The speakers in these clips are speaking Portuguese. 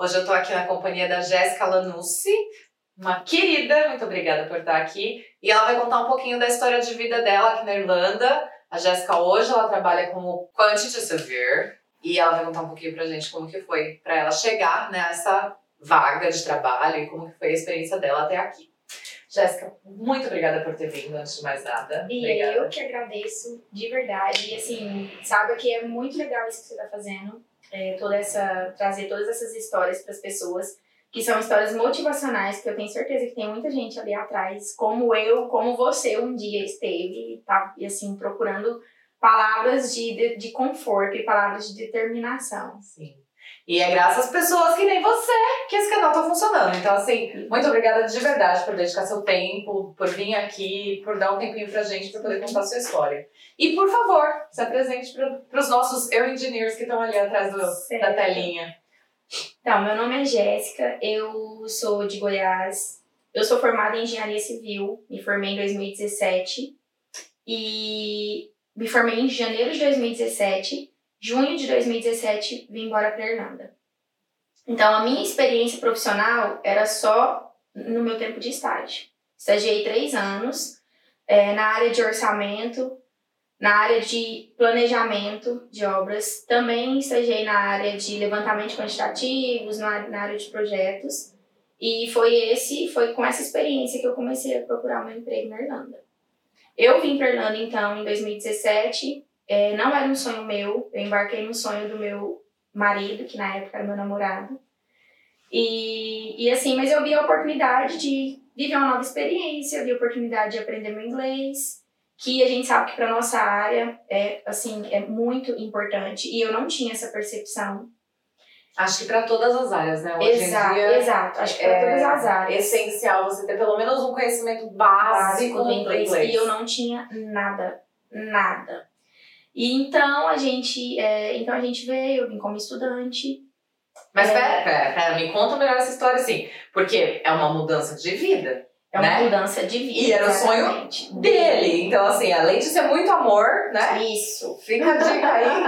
Hoje eu tô aqui na companhia da Jéssica Lanussi, uma querida, muito obrigada por estar aqui. E ela vai contar um pouquinho da história de vida dela aqui na Irlanda. A Jéssica hoje ela trabalha como quantity surveyor e ela vai contar um pouquinho pra gente como que foi para ela chegar nessa vaga de trabalho e como que foi a experiência dela até aqui. Jéssica, muito obrigada por ter vindo, antes de mais nada. E obrigada. eu que agradeço, de verdade. E assim, sabe que é muito legal isso que você está fazendo. É, toda essa, trazer todas essas histórias para as pessoas, que são histórias motivacionais, que eu tenho certeza que tem muita gente ali atrás, como eu, como você um dia esteve, tá, e assim, procurando palavras de, de, de conforto e palavras de determinação. Sim. E é graças às pessoas que nem você que esse canal tá funcionando. Então, assim, muito obrigada de verdade por dedicar seu tempo, por vir aqui, por dar um tempinho pra gente pra poder contar a sua história. E, por favor, se apresente para os nossos eu engineers que estão ali atrás do, da telinha. Então, meu nome é Jéssica, eu sou de Goiás, eu sou formada em engenharia civil, me formei em 2017 e me formei em janeiro de 2017 junho de 2017, vim embora para Irlanda. Então, a minha experiência profissional era só no meu tempo de estágio. Estagiei três anos é, na área de orçamento, na área de planejamento de obras, também estagiei na área de levantamento quantitativos, na, na área de projetos. E foi esse, foi com essa experiência que eu comecei a procurar um emprego na Irlanda. Eu vim para Irlanda então em 2017 é, não era um sonho meu, eu embarquei no sonho do meu marido, que na época era meu namorado. E, e assim, mas eu vi a oportunidade de viver uma nova experiência, vi a oportunidade de aprender meu inglês, que a gente sabe que para nossa área é assim é muito importante e eu não tinha essa percepção. Acho que para todas as áreas, né? Hoje exato, dia, exato. Acho que para é todas as áreas. essencial você ter pelo menos um conhecimento básico, básico do inglês. inglês. E eu não tinha nada, nada. E então a gente, é, então a gente veio, eu vim como estudante. Mas é, pera, pera, pera, me conta melhor essa história assim, porque é uma mudança de vida. É uma né? mudança de vida. E era o sonho dele. Então, assim, além de ser muito amor, né? Isso. Fica a dica aí.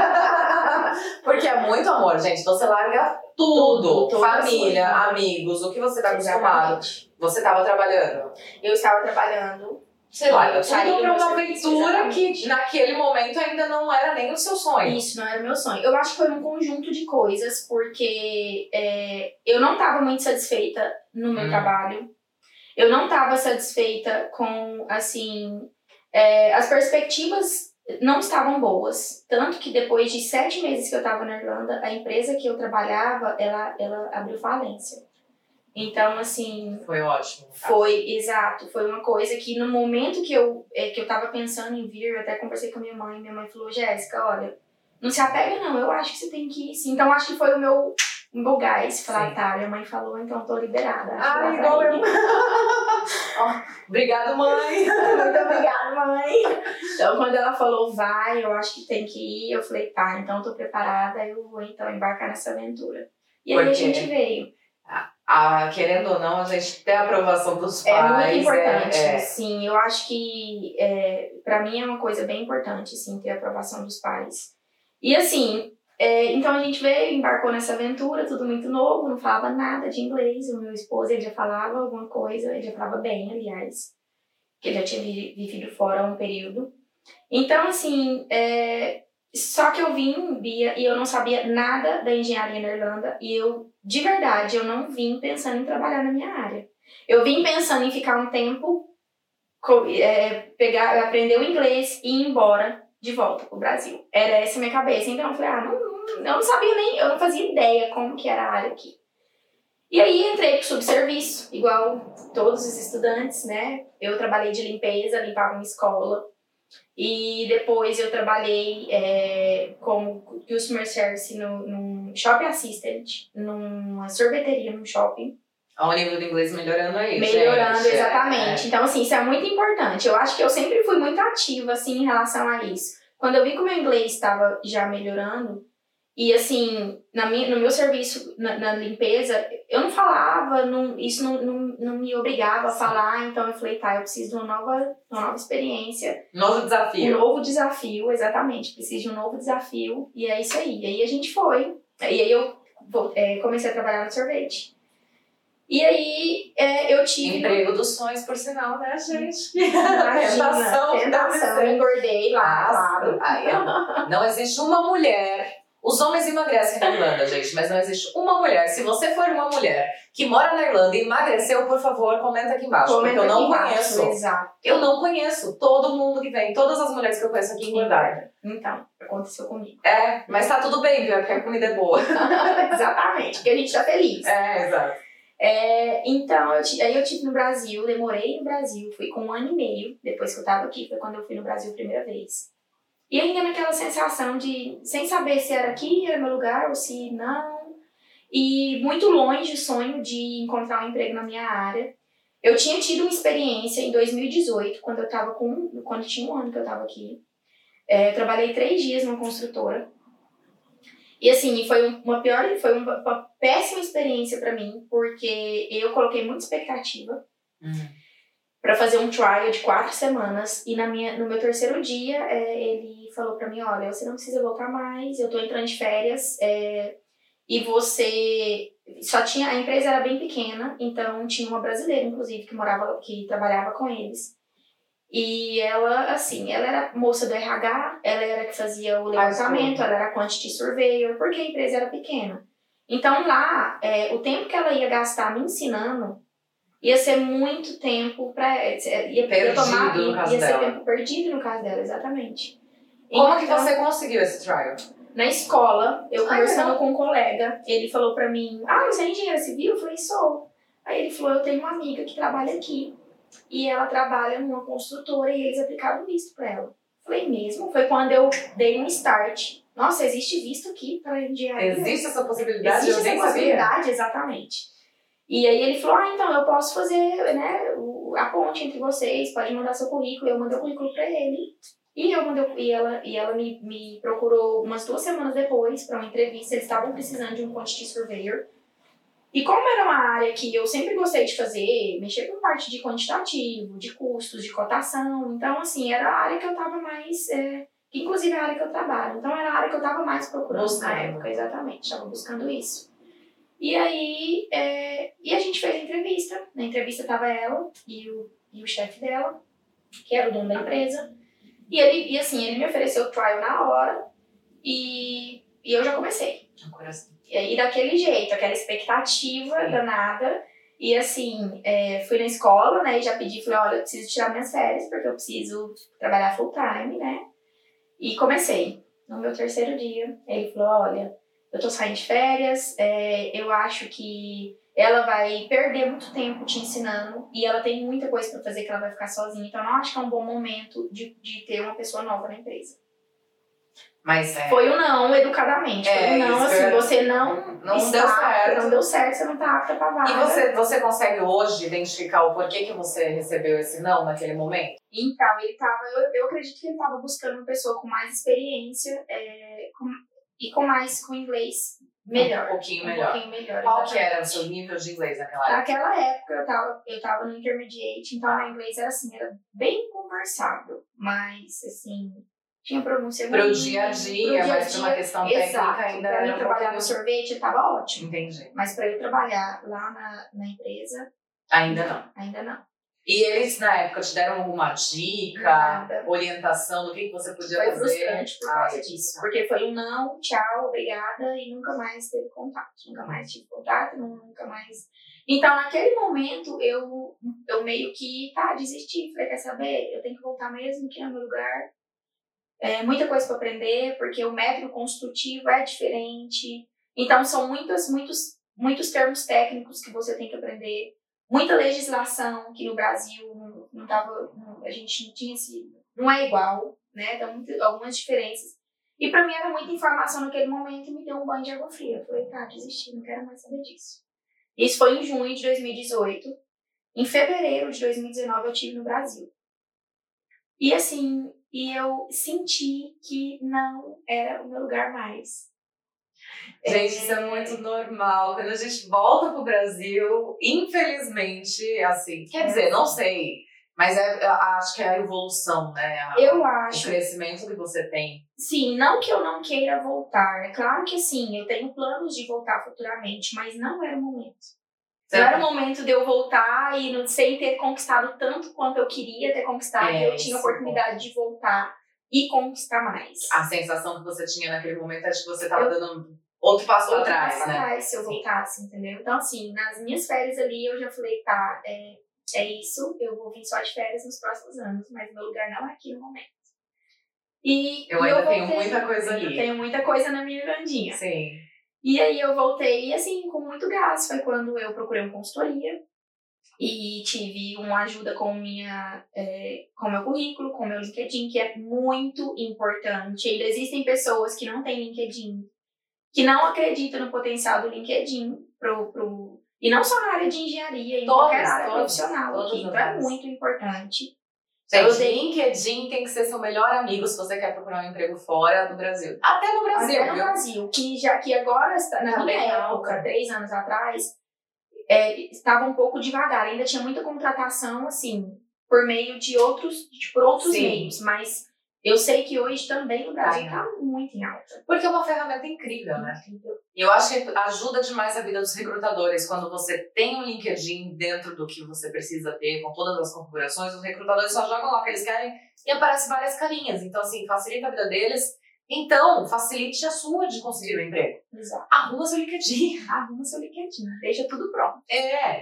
Porque é muito amor, gente. Então você larga tudo. tudo família, amigos, o que você tá acostumado. Você estava trabalhando? Eu estava trabalhando sei lá, eu saí pra uma aventura que naquele momento ainda não era nem o seu sonho. Isso, não era o meu sonho. Eu acho que foi um conjunto de coisas, porque é, eu não estava muito satisfeita no meu hum. trabalho. Eu não estava satisfeita com, assim, é, as perspectivas não estavam boas. Tanto que depois de sete meses que eu estava na Irlanda, a empresa que eu trabalhava, ela, ela abriu falência. Então, assim. Foi ótimo. Foi, exato. Foi uma coisa que no momento que eu, é, que eu tava pensando em vir, eu até conversei com a minha mãe, minha mãe falou: Jéssica, olha, não se apega não, eu acho que você tem que ir sim. Então, acho que foi o meu, meu gás. Falar, tá, minha mãe falou, então tô liberada. Ai, igual eu. Obrigado, mãe. Muito obrigada, mãe. Então, quando ela falou, vai, eu acho que tem que ir, eu falei, tá, então tô preparada, eu vou então embarcar nessa aventura. E aí a gente veio a, querendo ou não, a gente ter a aprovação dos pais. É muito importante, é, é. sim. Eu acho que, é, para mim, é uma coisa bem importante, sim, ter a aprovação dos pais. E assim, é, então a gente veio, embarcou nessa aventura, tudo muito novo, não falava nada de inglês. O meu esposo, ele já falava alguma coisa, ele já falava bem, aliás, que ele já tinha vivido fora um período. Então, assim, é, só que eu vim, Bia, e eu não sabia nada da engenharia na Irlanda, e eu, de verdade, eu não vim pensando em trabalhar na minha área. Eu vim pensando em ficar um tempo, é, pegar, aprender o inglês e ir embora de volta pro Brasil. Era essa minha cabeça. Então eu falei, ah, não, eu não sabia nem, eu não fazia ideia como que era a área aqui. E aí entrei pro subserviço, igual todos os estudantes, né? Eu trabalhei de limpeza, limpava uma escola, e depois eu trabalhei é, como Customer Service no, num Shopping Assistant, numa sorveteria num shopping. Olha o nível do inglês melhorando aí, Melhorando, gente. exatamente. É. Então, assim, isso é muito importante. Eu acho que eu sempre fui muito ativa, assim, em relação a isso. Quando eu vi que o meu inglês estava já melhorando, e assim, na minha, no meu serviço, na, na limpeza, eu não falava, não, isso não, não, não me obrigava Sim. a falar, então eu falei, tá, eu preciso de uma nova, uma nova experiência. Novo desafio. Um novo desafio, exatamente. Preciso de um novo desafio, e é isso aí. E aí a gente foi. E aí eu é, comecei a trabalhar no sorvete. E aí é, eu tive. Emprego dos sonhos, por sinal, né, gente? Imagina, Tentação, tentação, engordei lá, claro. Aí. Não existe uma mulher. Os homens emagrecem na Irlanda, gente, mas não existe uma mulher. Se você for uma mulher que mora na Irlanda e emagreceu, por favor, comenta aqui embaixo. Comenta porque eu não embaixo, conheço. Exato. Eu não conheço. Todo mundo que vem, todas as mulheres que eu conheço aqui engordaram. Então, aconteceu comigo. É, mas tá tudo bem, viu? É porque a comida é boa. Exatamente, porque a gente tá feliz. É, exato. É, então, eu, aí eu tive no Brasil, demorei no Brasil, fui com um ano e meio depois que eu tava aqui, foi quando eu fui no Brasil a primeira vez. E ainda naquela sensação de, sem saber se era aqui, era meu lugar, ou se não. E muito longe o sonho de encontrar um emprego na minha área. Eu tinha tido uma experiência em 2018, quando eu tava com, quando tinha um ano que eu tava aqui. É, eu trabalhei três dias numa construtora. E assim, foi um- uma pior, foi uma, uma péssima experiência pra mim, porque eu coloquei muita expectativa pra fazer um trial de quatro semanas e na minha, no meu terceiro dia é, ele falou pra mim, olha, você não precisa voltar mais, eu tô entrando de férias é, e você só tinha a empresa era bem pequena, então tinha uma brasileira inclusive que morava que trabalhava com eles. E ela, assim, ela era moça do RH, ela era que fazia o levantamento, tudo. ela era quantity surveyor, porque a empresa era pequena. Então lá, é, o tempo que ela ia gastar me ensinando ia ser muito tempo para ia, ia Perdido tomar no ia, caso ia ser dela. tempo perdido no caso dela, exatamente. Como que Então, você conseguiu esse trial? na escola, eu Ah, conversando legal. com um colega, ele falou pra mim: Ah, você é engenheira civil? Eu falei: Sou. Aí ele falou: Eu tenho uma amiga que trabalha aqui. E ela trabalha numa construtora e eles aplicaram visto pra ela. Falei: Mesmo? Foi quando eu dei um start. Nossa, existe visto aqui para engenharia? Existe essa possibilidade? Existe eu essa nem sabia. possibilidade, exatamente. E aí ele falou, ah, então eu posso fazer né, a ponte entre vocês, pode mandar seu currículo. Eu mandei o currículo pra ele. E, eu mandei, e ela, e ela me, me procurou umas duas semanas depois para uma entrevista. Eles estavam precisando de um quantity surveyor. E como era uma área que eu sempre gostei de fazer, mexer com parte de quantitativo, de custos, de cotação. Então, assim, era a área que eu tava mais... é, que inclusive é a área que eu trabalho. Então, era a área que eu tava mais procurando na Buscando. época, exatamente. Tava buscando isso. E aí, é, e a gente fez a entrevista. Na entrevista tava ela e o, e o chefe dela, que era o dono da empresa. E ele, e assim, ele me ofereceu o trial na hora e, e eu já comecei. E aí, daquele jeito, aquela expectativa Sim. danada. E assim, é, fui na escola, né? E já pedi, falei, olha, eu preciso tirar minhas férias, porque eu preciso trabalhar full time, né? E comecei. No meu terceiro dia, ele falou, olha, eu tô saindo de férias, é, eu acho que ela vai perder muito tempo te ensinando e ela tem muita coisa pra fazer que ela vai ficar sozinha. Então, eu não acho que é um bom momento de, de ter uma pessoa nova na empresa. Mas é, Foi o não, educadamente. É, Foi o não, isso que assim, eu- você não, não está deu certo. Não deu certo, você não tá apta pra vaga. E você, você consegue hoje identificar o porquê que você recebeu esse não naquele momento? Então, ele tava, eu, eu acredito que ele tava buscando uma pessoa com mais experiência é, com- e com mais, com inglês melhor. Um pouquinho Um melhor. pouquinho melhor. Qual que era o seu nível de inglês naquela época? Naquela época eu tava, eu tava no intermediate, então meu inglês era assim, era bem conversável, mas assim, tinha pronúncia Pro ruim, dia a dia, mas uma questão Exato. técnica ainda pra mim um trabalhar pouquinho... no sorvete tava ótimo. Entendi. Mas para eu trabalhar lá na, na empresa, Ainda não. ainda não. E eles, na época, te deram alguma dica, Nada. orientação do que, que você podia Foi fazer? frustrante por causa Ai, disso. Porque foi um não, tchau, obrigada, e nunca mais teve contato. Nunca mais tive contato, nunca mais. Então, naquele momento, eu, eu meio que, tá, desisti. Falei, quer saber? Eu tenho que voltar mesmo aqui no meu lugar. É muita coisa para aprender, porque o método construtivo é diferente. Então, são muitas, muitos, muitos termos técnicos que você tem que aprender. Muita legislação que no Brasil não, não tava, não- a gente não tinha esse, não é igual, né? Tem muito- algumas diferenças. E pra mim era muita informação naquele momento e me deu um banho de água fria. Eu falei, tá, desisti, não quero mais saber disso. Isso foi em junho de 2018. Em fevereiro de 2019 eu tive no Brasil. E assim, e eu senti que não era o meu lugar mais. Gente, isso é muito normal. Quando a gente volta pro Brasil, infelizmente, assim, quer dizer, não sei. Mas é, acho que é a evolução, né? A, eu acho. O crescimento que você tem. Sim, não que eu não queira voltar. É claro que sim, eu tenho planos de voltar futuramente, mas não era o momento. Não era o momento de eu voltar e não sem ter conquistado tanto quanto eu queria ter conquistado. É, eu tinha a oportunidade de voltar e conquistar mais. A sensação que você tinha naquele momento é de que você estava dando outro passo outro atrás, passo né? atrás, se eu voltasse, entendeu? Então, assim, nas minhas férias ali, eu já falei, tá, é, é isso, eu vou vir só de férias nos próximos anos, mas meu lugar não é aqui no momento. E eu ainda eu voltei, tenho muita coisa ali. Eu tenho muita coisa na minha Irlandinha. Sim. E aí eu voltei, assim, com muito gás. Foi quando eu procurei uma consultoria e tive uma ajuda com minha é, com meu currículo, com meu LinkedIn, que é muito importante. Ainda existem pessoas que não têm LinkedIn, que não acreditam no potencial do LinkedIn pro, pro e não só na área de engenharia, em todas, qualquer área todas, profissional todas. Então é muito importante. Gente, o LinkedIn tem que ser seu melhor amigo se você quer procurar um emprego fora do Brasil. Até no Brasil, Até no viu? Brasil, que já que agora, na tá minha época, três anos atrás, é, estava um pouco devagar. Ainda tinha muita contratação, assim, por meio de outros, de, por outros Sim. meios, mas eu sei que hoje também no Brasil está muito em alta. Porque é uma ferramenta incrível, né? Eu acho que ajuda demais a vida dos recrutadores quando você tem um LinkedIn dentro do que você precisa ter, com todas as configurações, os recrutadores só jogam lá o que eles querem e aparecem várias carinhas. Então, assim, facilita a vida deles. Então, facilite a sua de conseguir o um emprego. Exato. Arruma seu LinkedIn. Arruma seu LinkedIn. Deixa tudo pronto. É.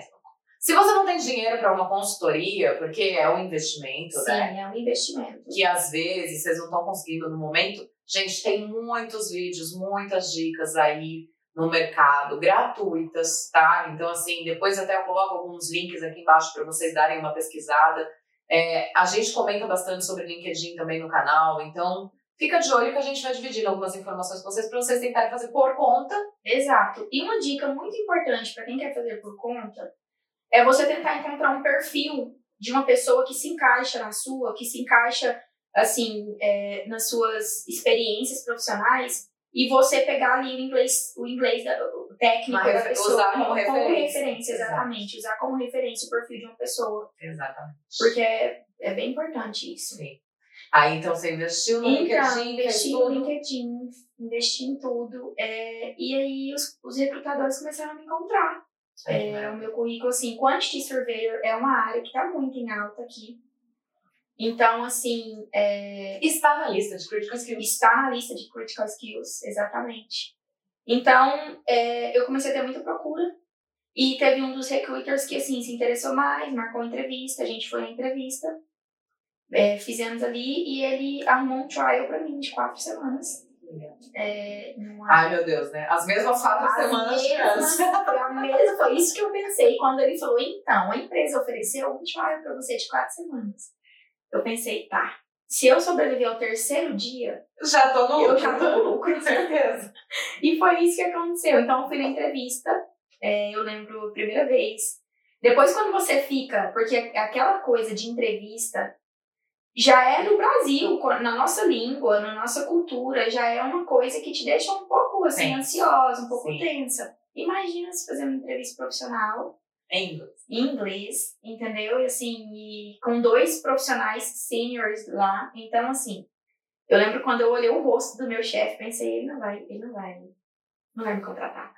Se você não tem dinheiro para uma consultoria, porque é um investimento, Sim, né? Sim, é um investimento. Que às vezes vocês não estão conseguindo no momento. Gente, tem muitos vídeos, muitas dicas aí no mercado, gratuitas, tá? Então, assim, depois até eu coloco alguns links aqui embaixo para vocês darem uma pesquisada. É, a gente comenta bastante sobre LinkedIn também no canal, então fica de olho que a gente vai dividir algumas informações com vocês para vocês tentarem fazer por conta. Exato. E uma dica muito importante para quem quer fazer por conta é você tentar encontrar um perfil de uma pessoa que se encaixa na sua, que se encaixa, assim, é, nas suas experiências profissionais e você pegar ali o inglês, o inglês da, o técnico da pessoa. Usar como, como referência. referência exatamente. Usar como referência o perfil de uma pessoa. Exatamente. Porque é, é bem importante isso. Sim. Aí então você investiu no então, LinkedIn, investi no LinkedIn, investi em tudo. É, e aí os, os recrutadores começaram a me encontrar. É, o meu currículo, assim, Quantity Surveyor é uma área que está muito em alta aqui. Então, assim. É, está na lista de Critical Skills. Está na lista de Critical Skills, exatamente. Então, é, eu comecei a ter muita procura. E teve um dos recruiters que, assim, se interessou mais, marcou entrevista, a gente foi na entrevista. É, fizemos ali e ele arrumou um trial para mim de quatro semanas. É, Ai, meu Deus, né? As mesmas quatro As semanas mesmas, de a mesma, foi isso que eu pensei quando ele falou: então, a empresa ofereceu um trial para você de quatro semanas. Eu pensei, tá. Se eu sobreviver ao terceiro dia, já tô no lucro. Eu já tô no lucro, com certeza. e foi isso que aconteceu. Então, eu fui na entrevista. É, eu lembro a primeira vez. Depois, quando você fica, porque aquela coisa de entrevista já é no Brasil, na nossa língua, na nossa cultura, já é uma coisa que te deixa um pouco assim, ansiosa, um pouco Sim. tensa. Imagina se fazer uma entrevista profissional em inglês. Em inglês, entendeu? E assim, e com dois profissionais seniors lá. Então, assim, eu lembro quando eu olhei o rosto do meu chefe, pensei, ele não vai, ele não vai, não vai me contratar.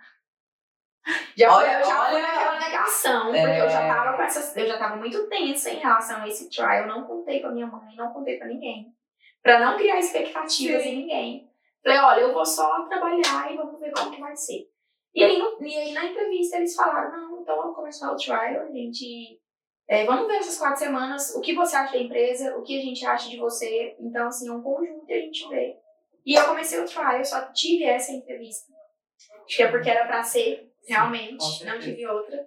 Já olha, eu já olha, fui naquela negação, é... porque eu já tava com essas, eu já tava muito tensa em relação a esse trial. Eu não contei pra minha mãe, não contei pra ninguém. Pra não criar expectativas Sim. em ninguém. Falei, olha, eu vou só trabalhar e vamos ver como que vai ser. E aí, no, e aí na entrevista eles falaram, não, então vamos começar o trial, a gente. É, vamos ver essas quatro semanas o que você acha da empresa, o que a gente acha de você. Então, assim, é um conjunto e a gente vê. E eu comecei o trial, eu só tive essa entrevista. Acho que é porque era pra ser realmente, não tive outra.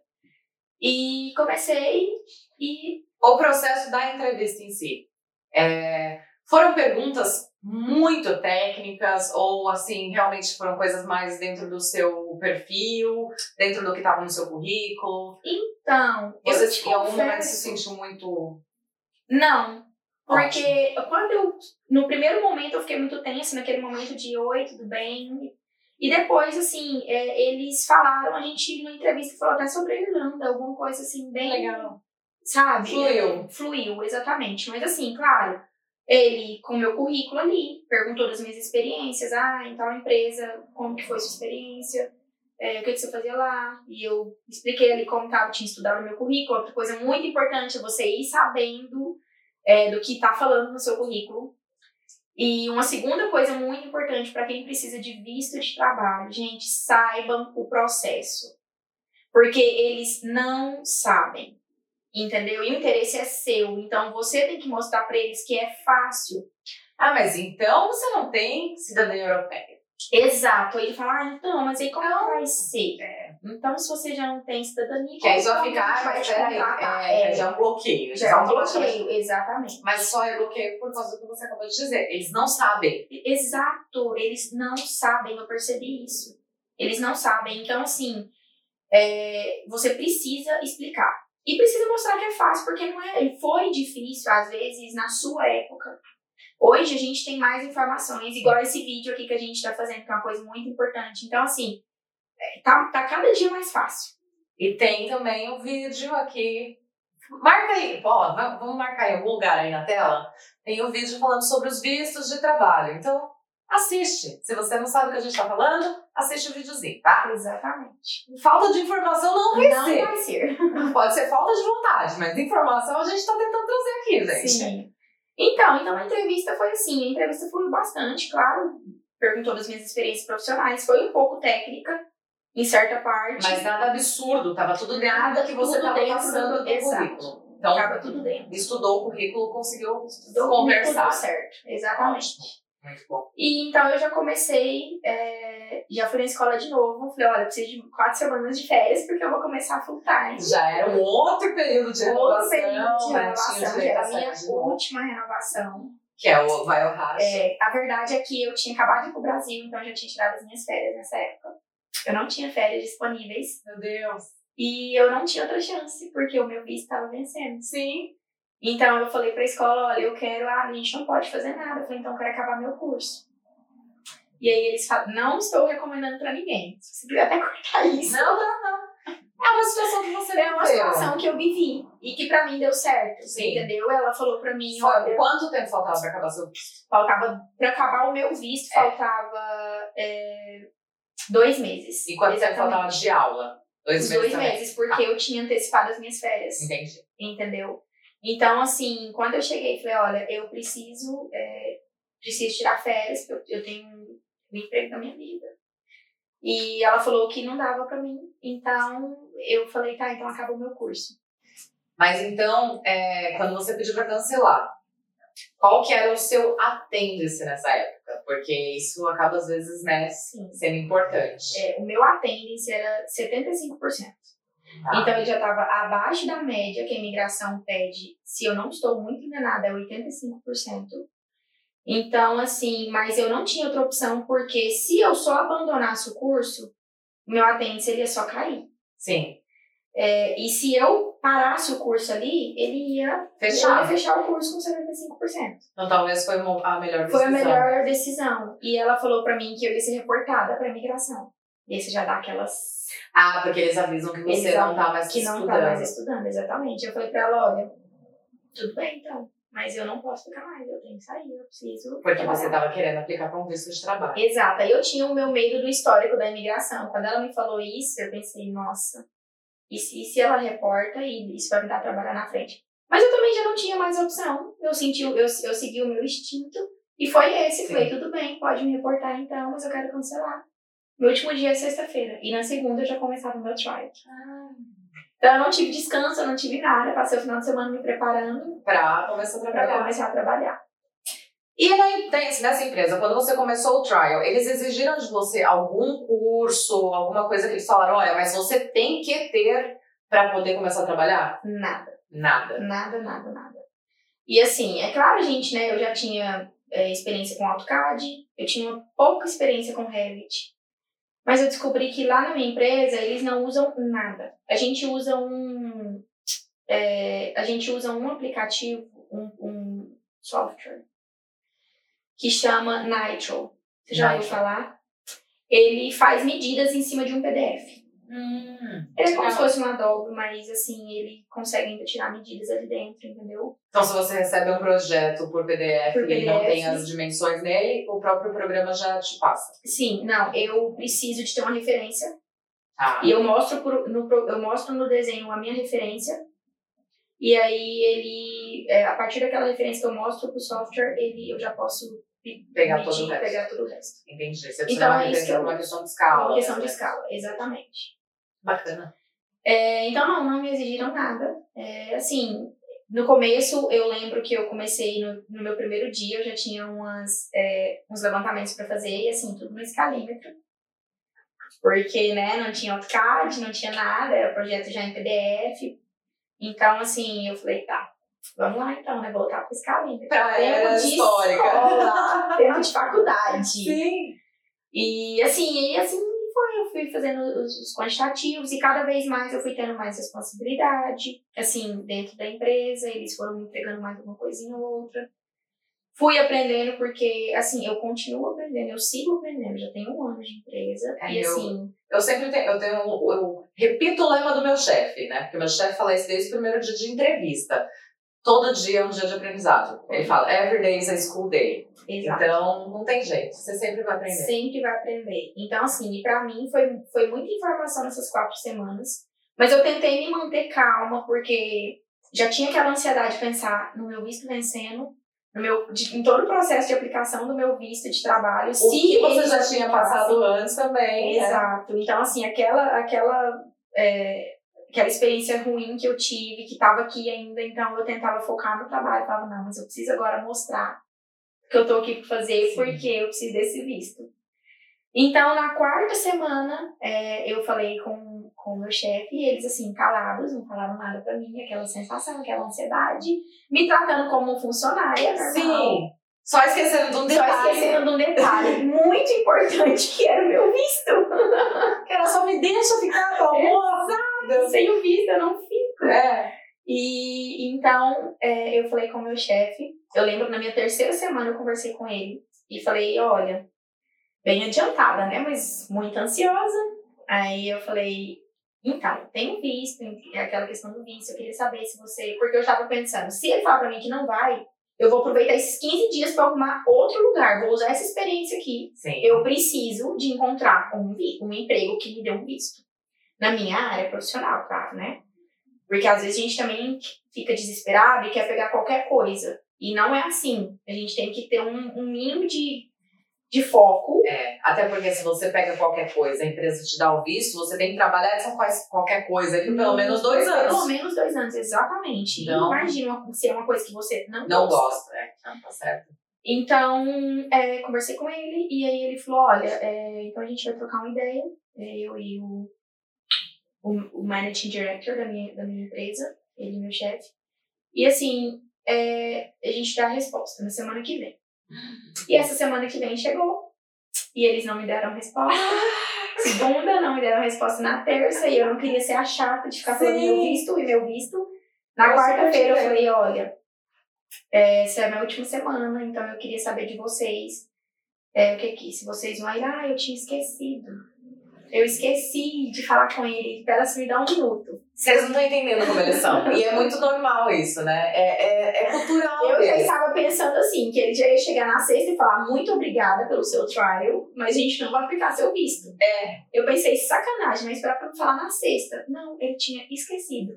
E comecei e. O processo da entrevista em si. É, foram perguntas muito técnicas ou assim realmente foram coisas mais dentro do seu perfil, dentro do que estava no seu currículo? Então, você em algum momento se sentiu muito Não, porque Ótimo. quando eu no primeiro momento eu fiquei muito tensa naquele momento de oi, tudo bem? E depois, assim, é, eles falaram, a gente na entrevista falou até sobre a Irlanda, alguma coisa assim, bem. Legal. sabe? Fluiu. Fluiu, exatamente. Mas assim, claro, ele com o meu currículo ali, perguntou das minhas experiências, ah, em tal empresa, como que foi sua experiência, é, o que, que você fazia lá, e eu expliquei ali como tava, tinha estudado no meu currículo, outra coisa muito importante é você ir sabendo é, do que está falando no seu currículo. E uma segunda coisa muito importante para quem precisa de visto de trabalho, gente, saibam o processo. Porque eles não sabem, entendeu? E o interesse é seu, então você tem que mostrar para eles que é fácil. Ah, mas então você não tem cidadania europeia. Exato. Aí ele fala, ah, então, mas aí como Então, vai ser? É. Então, se você já não tem cidadania, Que aí só que fica, a gente vai mas contratar? é, É, já é um bloqueio. já é um automaticamente. bloqueio, exatamente. Mas só é bloqueio por causa do que você acabou de dizer. Eles não sabem. Exato, eles não sabem, eu percebi isso. Eles não sabem. Então, assim, é, você precisa explicar. E precisa mostrar que é fácil, porque não é, foi difícil, às vezes, na sua época. Hoje a gente tem mais informações, igual esse vídeo aqui que a gente está fazendo, que é uma coisa muito importante. Então, assim, é, tá, tá cada dia mais fácil. E tem também um vídeo aqui. Marca aí, ó, va- vamos marcar em algum lugar aí na tela. Tem um vídeo falando sobre os vistos de trabalho. Então, assiste. Se você não sabe o que a gente tá falando, assiste o videozinho, tá? Exatamente. Falta de informação não vai não ser. vai ser. Pode ser falta de vontade, mas informação a gente tá tentando trazer aqui, gente. Sim. Então, então a entrevista foi assim, a entrevista foi bastante, claro, perguntou das minhas experiências profissionais, foi um pouco técnica, em certa parte. Mas nada absurdo, tava tudo dentro Nada, que você tava dentro passando do- do exato. currículo. Então, Tava tudo dentro. estudou o currículo, conseguiu Deu conversar. Tudo certo, exatamente. Muito bom. E então eu já comecei, é, já fui na escola de novo, falei, olha, eu preciso de quatro semanas de férias, porque eu vou começar full time. Já era um outro período de Outro renovação, período de né? renovação, Tinha já era a minha última renovação. Que é o Vai ao Racha. É, a verdade é que eu tinha acabado de ir pro Brasil, então eu já tinha tirado as minhas férias nessa época. Eu não tinha férias disponíveis Meu Deus. e eu não tinha outra chance, porque o meu visto estava vencendo. Sim. Então eu falei pra escola, olha, eu quero, ah, a gente não pode fazer nada. Eu falei, então eu quero acabar meu curso. E aí eles falam, não estou recomendando pra ninguém. Você quiser até cortar isso. Não, não, não. É uma situação que você É uma situação que eu vivi e que pra mim deu certo, Sim. entendeu? Ela falou pra mim, olha, Quanto tempo faltava pra acabar seu curso? faltava, pra acabar o meu visto, É. faltava é, dois meses. E quanto tempo Exatamente. faltava de aula? Dois Os meses dois também. meses, porque eu tinha antecipado as minhas férias. Entendi. entendeu? Então, assim, quando eu cheguei, falei, olha, eu preciso, é, preciso tirar férias, porque eu, eu tenho um emprego da minha vida. E ela falou que não dava pra mim, então eu falei, tá, então acaba o meu curso. Mas então, é, quando você pediu pra cancelar, qual que era o seu attendance nessa época? Porque isso acaba, às vezes, né, Sim. sendo importante. É, o meu attendance era 75%. Tá? Então ele já estava abaixo da média que a imigração pede, se eu não estou muito enganada, é 85%. Então, assim, mas eu não tinha outra opção, porque se eu só abandonasse o curso, meu attendance ele ia só cair. Sim. É, e se eu parasse o curso ali, ele ia, ia fechar o curso com 75%. Então talvez foi a melhor Foi a decisão. melhor decisão. E ela falou pra mim que eu ia ser reportada pra imigração. E esse já dá aquelas Ah, porque eles avisam que você Eles não tá mais que não estudando. tá mais estudando, exatamente. Eu falei pra ela, olha, tudo bem então, mas eu não posso ficar mais, eu tenho que sair, eu preciso. Porque trabalhar. você tava querendo aplicar pra um visto de trabalho. Exato, aí eu tinha o meu medo do histórico da imigração. Quando ela me falou isso, eu pensei, nossa, e se, e se ela reporta e isso vai me dar trabalhar na frente? Mas eu também já não tinha mais opção. Eu senti, eu, eu segui o meu instinto e foi esse. Falei, tudo bem, pode me reportar então, mas eu quero cancelar. Meu último dia é sexta-feira. E na segunda eu já começava o meu trial. Então eu não tive descanso, eu não tive nada. Passei o final de semana me preparando Pra começar a para trabalhar. começar a trabalhar. E na, nessa empresa, quando você começou o trial, eles exigiram de você algum curso, alguma coisa que eles falaram, olha, mas você tem que ter pra poder começar a trabalhar? Nada, Nada. nada, nada, nada. E assim, é claro, gente, né? Eu já tinha é, experiência com AutoCAD, eu tinha pouca experiência com Revit. Mas eu descobri que lá na minha empresa eles não usam nada. A gente usa um. é, a gente usa um aplicativo, um, um software, que chama Nitro. Você já ouviu falar? Ele faz medidas em cima de um PDF. Hum, Ele é como se fosse um adobe, mas assim, ele consegue ainda tirar medidas ali dentro, entendeu? Então, se você recebe um projeto por PDF, Por e não PDF. tem as dimensões nele, o próprio programa já te passa. Sim, não, eu preciso de ter uma referência. Ah, E eu mostro, pro- no, eu mostro no desenho a minha referência. E aí ele, é, a partir daquela referência que eu mostro pro software, ele, eu já posso pe- Pegar todo o resto. pegar todo o resto. entendi. Você Então, de uma é isso que eu- uma questão de escala. Uma questão de né? escala, exatamente. Bacana. É, então, não, não me exigiram nada. É, assim, no começo, eu lembro que eu comecei no, no meu primeiro dia, eu já tinha umas, é, uns levantamentos para fazer, e assim, tudo no escalímetro. Porque, né, não tinha AutoCAD, não tinha nada, era projeto já em PDF. Então, assim, eu falei, tá, vamos lá então, né, voltar pro escalímetro. Pra Tempo era de histórica. escola, tempo de faculdade. Sim. E assim, e assim foi, eu fui fazendo os, os quantitativos e cada vez mais eu fui tendo mais responsabilidade, assim, dentro da empresa, eles foram me entregando mais uma coisinha ou outra. Fui aprendendo porque, assim, eu continuo aprendendo, eu sigo aprendendo, já tenho um ano de empresa. É, e eu- assim, Eu sempre tenho, eu tenho, eu repito o lema do meu chefe, né? Porque meu chefe fala isso desde o primeiro dia de entrevista. Todo dia é um dia de aprendizado. Ele fala, every day is a school day. exato. Então, não tem jeito, você sempre vai aprender. Sempre vai aprender. Então, assim, e pra mim foi, foi muita informação nessas quatro semanas. Mas eu tentei me manter calma, porque já tinha aquela ansiedade de pensar no meu visto vencendo, no meu, de- em todo o processo de aplicação do meu visto de trabalho. O se que você já tinha passado antes também. né? Exato. Então, assim, aquela, aquela, é, aquela experiência ruim que eu tive, que estava aqui ainda, então eu tentava focar no trabalho. Eu falava, não, mas eu preciso agora mostrar que eu tô aqui para fazer Sim. porque eu preciso desse visto. Então, na quarta semana, é, eu falei com, com o meu chefe e eles, assim, calados, não falaram nada pra mim, aquela sensação, aquela ansiedade, me tratando como funcionária normal. Sim. Só esquecendo de um Só detalhe. esquecendo de um detalhe muito importante, que era o meu visto. Que ela só me deixa ficar com a moça. Sem o visto, eu não fico. É. E então, é, eu falei com o meu chefe. Eu lembro que na minha terceira semana eu conversei com ele e falei: olha, bem adiantada, né? Mas muito ansiosa. Aí eu falei: então, tenho visto, é aquela questão do visto. Eu queria saber se você. Porque eu estava pensando: se ele falar pra mim que não vai, eu vou aproveitar esses 15 dias para arrumar outro lugar. Vou usar essa experiência aqui Sim. eu preciso de encontrar um, um emprego que me dê um visto. Na minha área profissional, claro, né? Porque às vezes a gente também fica desesperado e quer pegar qualquer coisa. E não é assim. A gente tem que ter um, um mínimo de, de foco. É, até porque se você pega qualquer coisa, a empresa te dá o visto, você tem que trabalhar com qualquer coisa ali por pelo menos dois Pelo anos. menos dois anos, exatamente. E Não. Imagina uma- se é uma coisa que você não, Não gosta. gosta, é. Não, tá certo. Então, é, conversei com ele e aí ele falou, olha, é, então a gente vai trocar uma ideia, é, eu e o, o, o managing director da minha, da minha empresa, ele e meu chefe. E assim, é, a gente dá a resposta na semana que vem. E essa semana que vem chegou e eles não me deram resposta. Segunda, não me deram resposta na terça e eu não queria ser a chata de ficar falando meu visto e meu visto. Na quarta-feira eu falei, olha, é, essa é a minha última semana, então eu queria saber de vocês. É, o que que, se vocês vão ir, ah, eu tinha esquecido. Eu esqueci de falar com ele, espera se me dar um minuto. Vocês não estão entendendo como eles são. E é muito normal isso, né? É, é, é cultural Eu já deles. estava pensando assim, que ele já ia chegar na sexta e falar muito obrigada pelo seu trial, mas a gente não vai aplicar seu visto. É. Eu pensei, sacanagem, mas esperar pra falar na sexta. Não, ele tinha esquecido.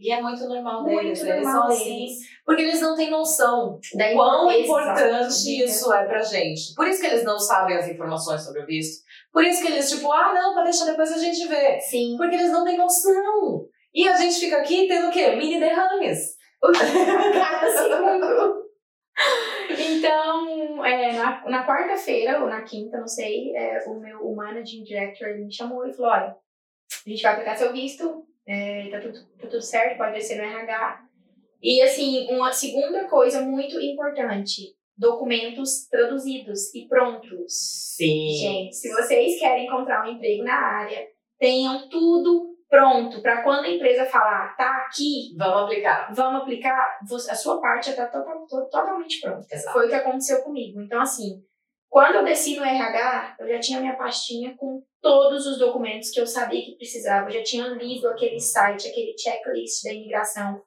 E é muito normal Muito deles. eles normal são assim. Porque eles não têm noção Da quão importante exatamente. isso é pra gente. Por isso que eles não sabem as informações sobre o visto. Por isso que eles, tipo, ah, não, pode deixar depois a gente vê. Sim. Porque eles não têm noção. E a gente fica aqui tendo o quê? Mini derrames. Cada segundo. Então, é, na, na quarta-feira, ou na quinta, não sei, é, o meu o managing director ele me chamou e falou: olha, a gente vai aplicar seu visto, é, tá, tudo, tá tudo certo, pode descer no RH. E, assim, uma segunda coisa muito importante: documentos traduzidos e prontos. Sim. Gente, se vocês querem encontrar um emprego na área, tenham tudo pronto para quando a empresa falar, tá aqui, Vamos aplicar. vamos aplicar, a sua parte já está totalmente pronta. Exato. Foi o que aconteceu comigo. Então, assim, Quando eu desci no RH, eu já tinha minha pastinha com todos os documentos que eu sabia que precisava. Eu já tinha lido aquele site, aquele checklist da imigração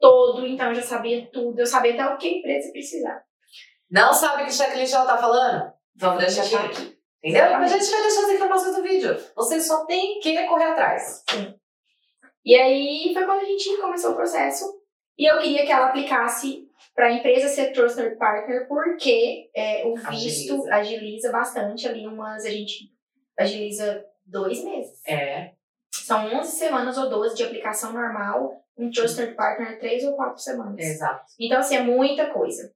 todo, então eu já sabia tudo. Eu sabia até o que a empresa precisava. Não sabe que checklist ela tá falando? Vamos deixar aqui. aqui. Entendeu? Exatamente. A gente vai deixar as informações do vídeo. Você só tem que correr atrás. Sim. E aí foi quando a gente começou o processo. E eu queria que ela aplicasse para a empresa ser Trusted Partner, porque é, o visto agiliza. agiliza. bastante ali umas. A gente agiliza dois meses. É. São 11 semanas ou 12 de aplicação normal, um Trusted Partner, três ou quatro semanas. Exato. Então, assim, é muita coisa.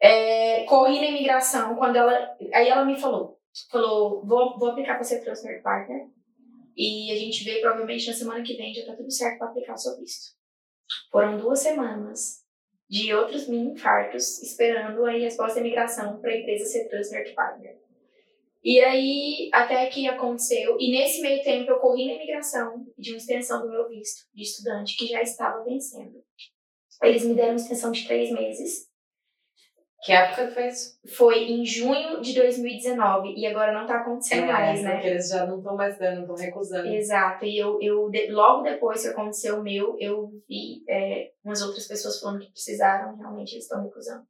É, corri na imigração, quando ela. Aí ela me falou: falou, vou, vou aplicar para ser Trusted Partner. E a gente vê provavelmente na semana que vem já tá tudo certo para aplicar o seu visto. Foram duas semanas de outros mini infartos esperando a resposta da imigração para a empresa ser Trusted Partner. E aí, até que aconteceu, e nesse meio tempo eu corri na imigração de uma extensão do meu visto de estudante que já estava vencendo. Eles me deram uma extensão de três meses que época que foi isso? Foi em junho de 2019 e agora não tá acontecendo é, mais, né? Porque eles já não estão mais dando, estão recusando. Exato. E eu, eu logo depois que aconteceu o meu, eu vi é, umas outras pessoas falando que precisaram, realmente eles estão recusando.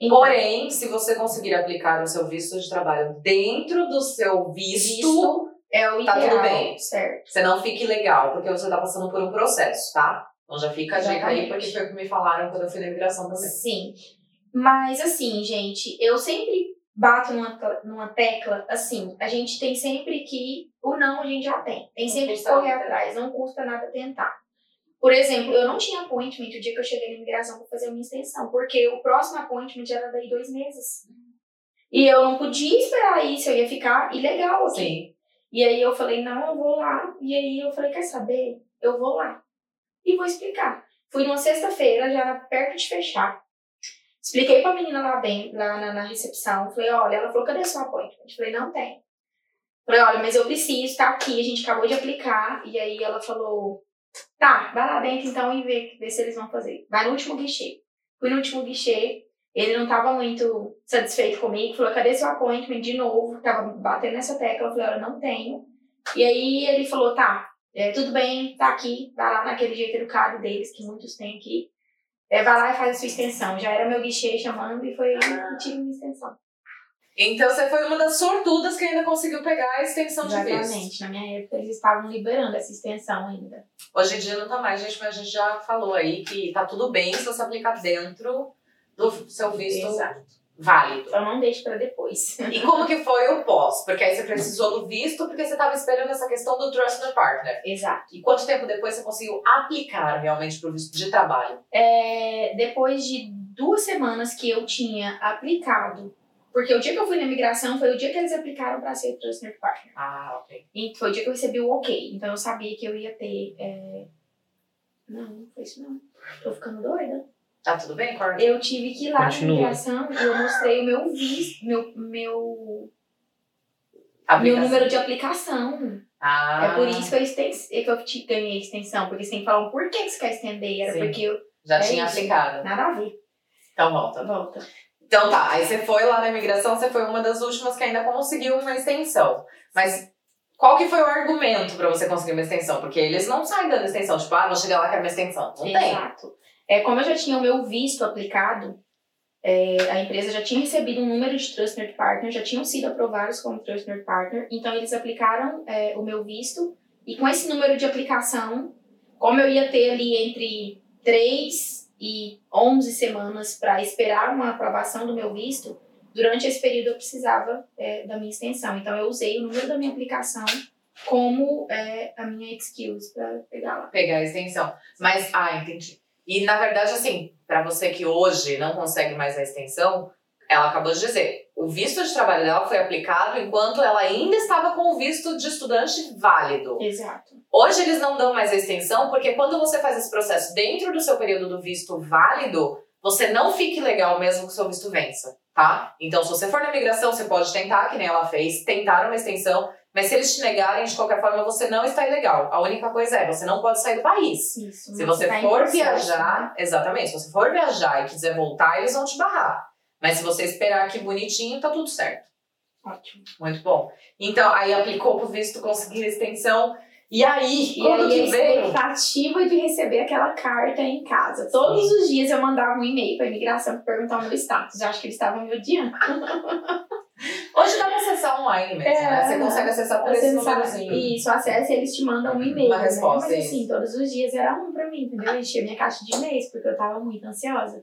Então, Porém, se você conseguir aplicar o seu visto de trabalho dentro do seu visto, visto é o tá ideal, tudo bem. Certo. Você não fique legal, porque você tá passando por um processo, tá? Então já fica a dica aí, porque foi o que me falaram quando eu fui na imigração também. Sim. Mas, assim, gente, eu sempre bato numa, numa tecla, assim, a gente tem sempre que. O não a gente já tem. Tem sempre que correr atrás, não custa nada tentar. Por exemplo, eu não tinha appointment o dia que eu cheguei na imigração para fazer uma extensão, porque o próximo appointment era daí dois meses. E eu não podia esperar isso, eu ia ficar ilegal aqui. Sim. E aí eu falei, não, eu vou lá. E aí eu falei, quer saber? Eu vou lá. E vou explicar. Fui numa sexta-feira, já perto de fechar. Expliquei pra menina lá, bem, lá na, na recepção. Falei, olha, ela falou, cadê seu appointment? Falei, não tem. Falei, olha, mas eu preciso, tá aqui, a gente acabou de aplicar. E aí ela falou, tá, vai lá dentro então e vê, vê se eles vão fazer. Vai no último guichê. Fui no último guichê, ele não tava muito satisfeito comigo, falou, cadê seu appointment? De novo, tava batendo nessa tecla, eu falei, olha, não tenho. E aí ele falou, tá, é, tudo bem, tá aqui, vai lá naquele jeito educado deles, que muitos têm aqui. É, vai lá e faz a sua extensão. Já era meu guichê chamando e foi ah. e tive minha extensão. Então você foi uma das sortudas que ainda conseguiu pegar a extensão Exatamente. de visto. Exatamente. Na minha época eles estavam liberando essa extensão ainda. Hoje em dia não tá mais, gente, mas a gente já falou aí que tá tudo bem se você aplicar dentro do seu visto Exato válido. Então não deixe para depois. E como que foi o pós? Porque aí você precisou do visto porque você estava esperando essa questão do trusted partner. Exato. E quanto tempo depois você conseguiu aplicar realmente para o visto de trabalho? É, depois de duas semanas que eu tinha aplicado, porque o dia que eu fui na imigração foi o dia que eles aplicaram para ser trusted partner. Ah, ok. E foi o dia que eu recebi o ok. Então eu sabia que eu ia ter. É... Não, não foi isso não. Tô ficando doida. Tá tudo bem, Cor? Eu tive que ir lá Continua. na imigração e eu mostrei o meu visto, meu, meu, meu número de aplicação. Ah. É por isso que eu, extens, que eu te ganhei extensão, porque você tem que falar por que você quer estender. Era Sim. porque eu. Já é tinha isso. aplicado. Nada a ver. Então volta. Volta. Então tá, aí você foi lá na imigração, você foi uma das últimas que ainda conseguiu uma extensão. Mas qual que foi o argumento para você conseguir uma extensão? Porque eles não saem dando extensão, tipo, ah, vou chegar lá, quero uma extensão. Não Exato. tem. Exato. É, como eu já tinha o meu visto aplicado, é, a empresa já tinha recebido um número de Trusted Partner, já tinham sido aprovados como Trusted Partner, então eles aplicaram é, o meu visto, e com esse número de aplicação, como eu ia ter ali entre 3 e 11 semanas para esperar uma aprovação do meu visto, durante esse período eu precisava é, da minha extensão. Então eu usei o número da minha aplicação como é, a minha excuse para pegar lá. Pegar a extensão. Mas, ah, entendi. E, na verdade, assim, para você que hoje não consegue mais a extensão, ela acabou de dizer, o visto de trabalho dela foi aplicado enquanto ela ainda estava com o visto de estudante válido. Exato. Hoje eles não dão mais a extensão, porque quando você faz esse processo dentro do seu período do visto válido, você não fique legal mesmo que o seu visto vença, tá? Então, se você for na migração, você pode tentar, que nem ela fez, tentar uma extensão, mas se eles te negarem, de qualquer forma, você não está ilegal. A única coisa é, você não pode sair do país. Isso, se você tá for viajar, né? exatamente, se você for viajar e quiser voltar, eles vão te barrar. Mas se você esperar aqui bonitinho, tá tudo certo. Ótimo. Muito bom. Então, aí aplicou pro visto, conseguiu a extensão. E aí, E quando aí, que a veio? expectativa de receber aquela carta em casa. Todos os dias eu mandava um e-mail pra imigração pra perguntar o meu status. Eu acho que eles estavam me odiando. Hoje dá pra acessar online mesmo, É, né? Você consegue acessar por esse númerozinho. Isso, acessa e eles te mandam um e-mail. Uma né? resposta, Mas isso. assim, todos os dias era um pra mim, entendeu? Eu enchia minha caixa de e-mails, porque eu tava muito ansiosa.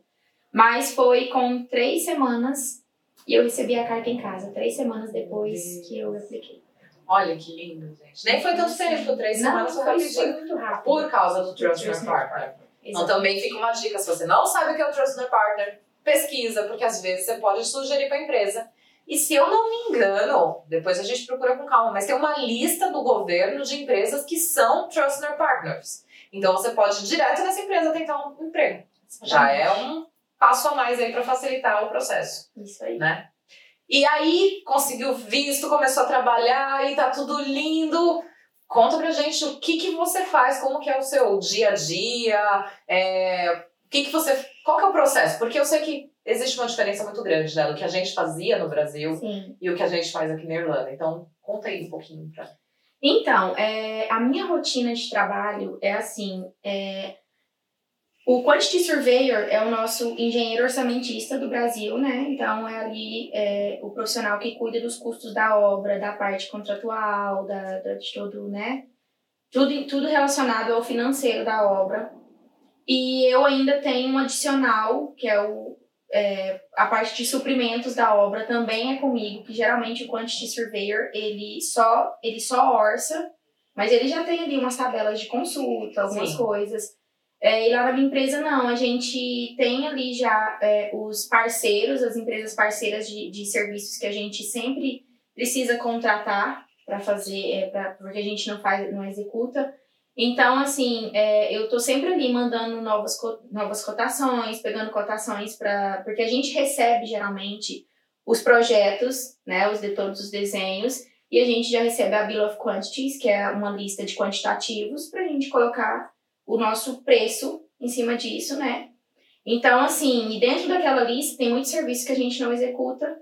Mas foi com três semanas e eu recebi a carta em casa. Três semanas depois que eu apliquei. Olha que lindo, gente. Nem foi tanto tempo, três semanas foi rapidinho. muito rápido. Por causa do Trust Your Partner. Então também fica uma dica, se você não sabe o que é o Trust Your Partner, pesquisa, porque às vezes você pode sugerir para a empresa. E se eu não me engano, depois a gente procura com calma, mas tem uma lista do governo de empresas que são Trust Your Partners. Então você pode ir direto nessa empresa tentar um emprego. Já é um passo a mais aí para facilitar o processo Isso aí. né? E aí conseguiu visto, começou a trabalhar e tá tudo lindo. Conta pra gente o que que você faz, como que é o seu dia a dia, é, o que que você, qual que é o processo? Porque eu sei que existe uma diferença muito grande, né, do que a gente fazia no Brasil Sim. e o que a gente faz aqui na Irlanda. Então, conta aí um pouquinho pra Então, é, a minha rotina de trabalho é assim: é, o Quantity Surveyor é o nosso engenheiro orçamentista do Brasil, né? Então, é ali é, o profissional que cuida dos custos da obra, da parte contratual, da, da- de todo, né? Tudo, tudo relacionado ao financeiro da obra. E eu ainda tenho um adicional, que é o. é, a parte de suprimentos da obra também é comigo, que geralmente o Quantity Surveyor, ele só, ele só orça, mas ele já tem ali umas tabelas de consulta, algumas Sim. coisas. É, e lá na minha empresa, não, a gente tem ali já é, os parceiros, as empresas parceiras de, de serviços que a gente sempre precisa contratar para fazer, é, pra, porque a gente não faz, não executa. Então, assim, é, eu tô sempre ali mandando novas, novas cotações, pegando cotações para. Porque a gente recebe geralmente os projetos, né, os de todos os desenhos, e a gente já recebe a Bill of Quantities, que é uma lista de quantitativos, para a gente colocar o nosso preço em cima disso, né? Então, assim, e dentro daquela lista tem muitos serviços que a gente não executa,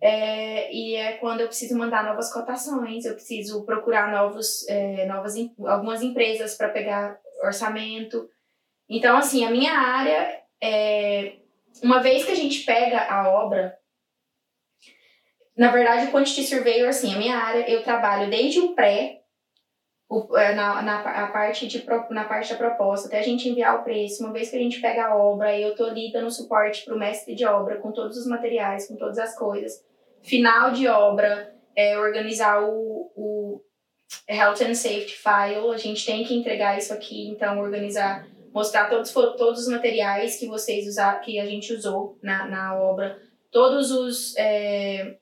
é, e é quando eu preciso mandar novas cotações, eu preciso procurar novos, é, novas, algumas empresas para pegar orçamento. Então, assim, a minha área é. Uma vez que a gente pega a obra, na verdade, o Quantity Surveyor, assim, a minha área, eu trabalho desde o pré, o, é, na, na parte de, na parte da proposta, até a gente enviar o preço. Uma vez que a gente pega a obra, eu tô ali dando suporte pro mestre de obra, com todos os materiais, com todas as coisas. Final de obra, é, organizar o, o Health and Safety File, a gente tem que entregar isso aqui, então organizar, mostrar todos, todos os materiais que vocês usaram, que a gente usou na, na obra, todos os, é,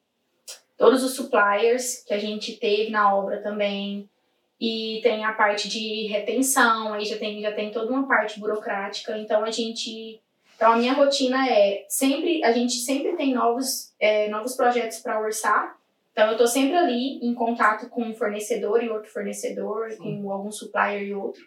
todos os suppliers que a gente teve na obra também, e tem a parte de retenção, aí já tem, já tem toda uma parte burocrática, então a gente então a minha rotina é sempre a gente sempre tem novos é, novos projetos para orçar. Então eu estou sempre ali em contato com um fornecedor e outro fornecedor, Sim. com algum supplier e outro.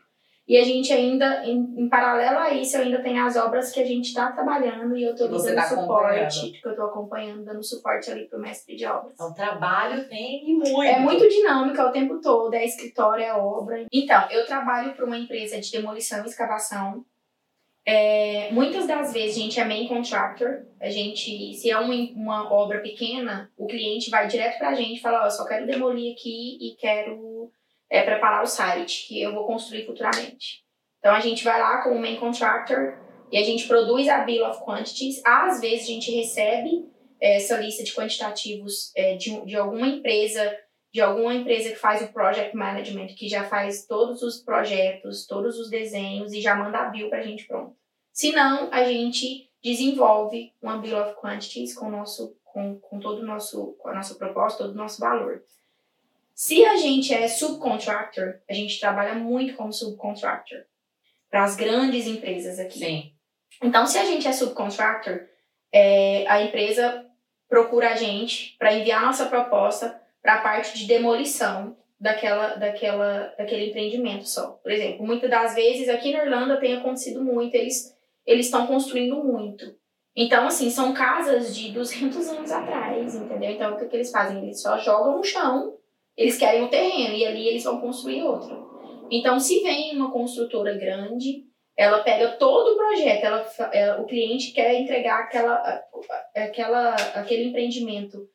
E a gente ainda, em, em paralelo a isso, ainda tenho as obras que a gente está trabalhando e eu estou dando tá suporte, que eu estou acompanhando, dando suporte ali pro mestre de obras. Então, trabalho tem e muito. É muito dinâmica o tempo todo, é escritório, é obra. Então, eu trabalho para uma empresa de demolição e escavação. É, muitas das vezes a gente é main contractor. A gente, se é uma, uma obra pequena, o cliente vai direto para a gente e fala: Ó, eu só quero demolir aqui e quero é, preparar o site que eu vou construir futuramente. Então a gente vai lá com o main contractor e a gente produz a bill of quantities. Às vezes a gente recebe essa lista de quantitativos é, de, de alguma empresa, de alguma empresa que faz o project management, que já faz todos os projetos, todos os desenhos e já manda a bill pra gente pronto. Se não, a gente desenvolve uma bill of quantities com, nosso, com, com todo o nosso, com a nossa proposta, todo o nosso valor. Se a gente é subcontractor, a gente trabalha muito como subcontractor para as grandes empresas aqui. Sim. Então, se a gente é subcontractor, é, a empresa procura a gente para enviar nossa proposta para a parte de demolição daquela, daquela, daquele empreendimento só. Por exemplo, muitas das vezes aqui na Irlanda tem acontecido muito, eles eles estão construindo muito. Então, assim, são casas de 200 anos atrás, entendeu? Então, o que, que eles fazem? Eles só jogam no chão, eles querem o terreno e ali eles vão construir outro. Então, se vem uma construtora grande, ela pega todo o projeto, ela, ela o cliente quer entregar aquela, aquela, aquele empreendimento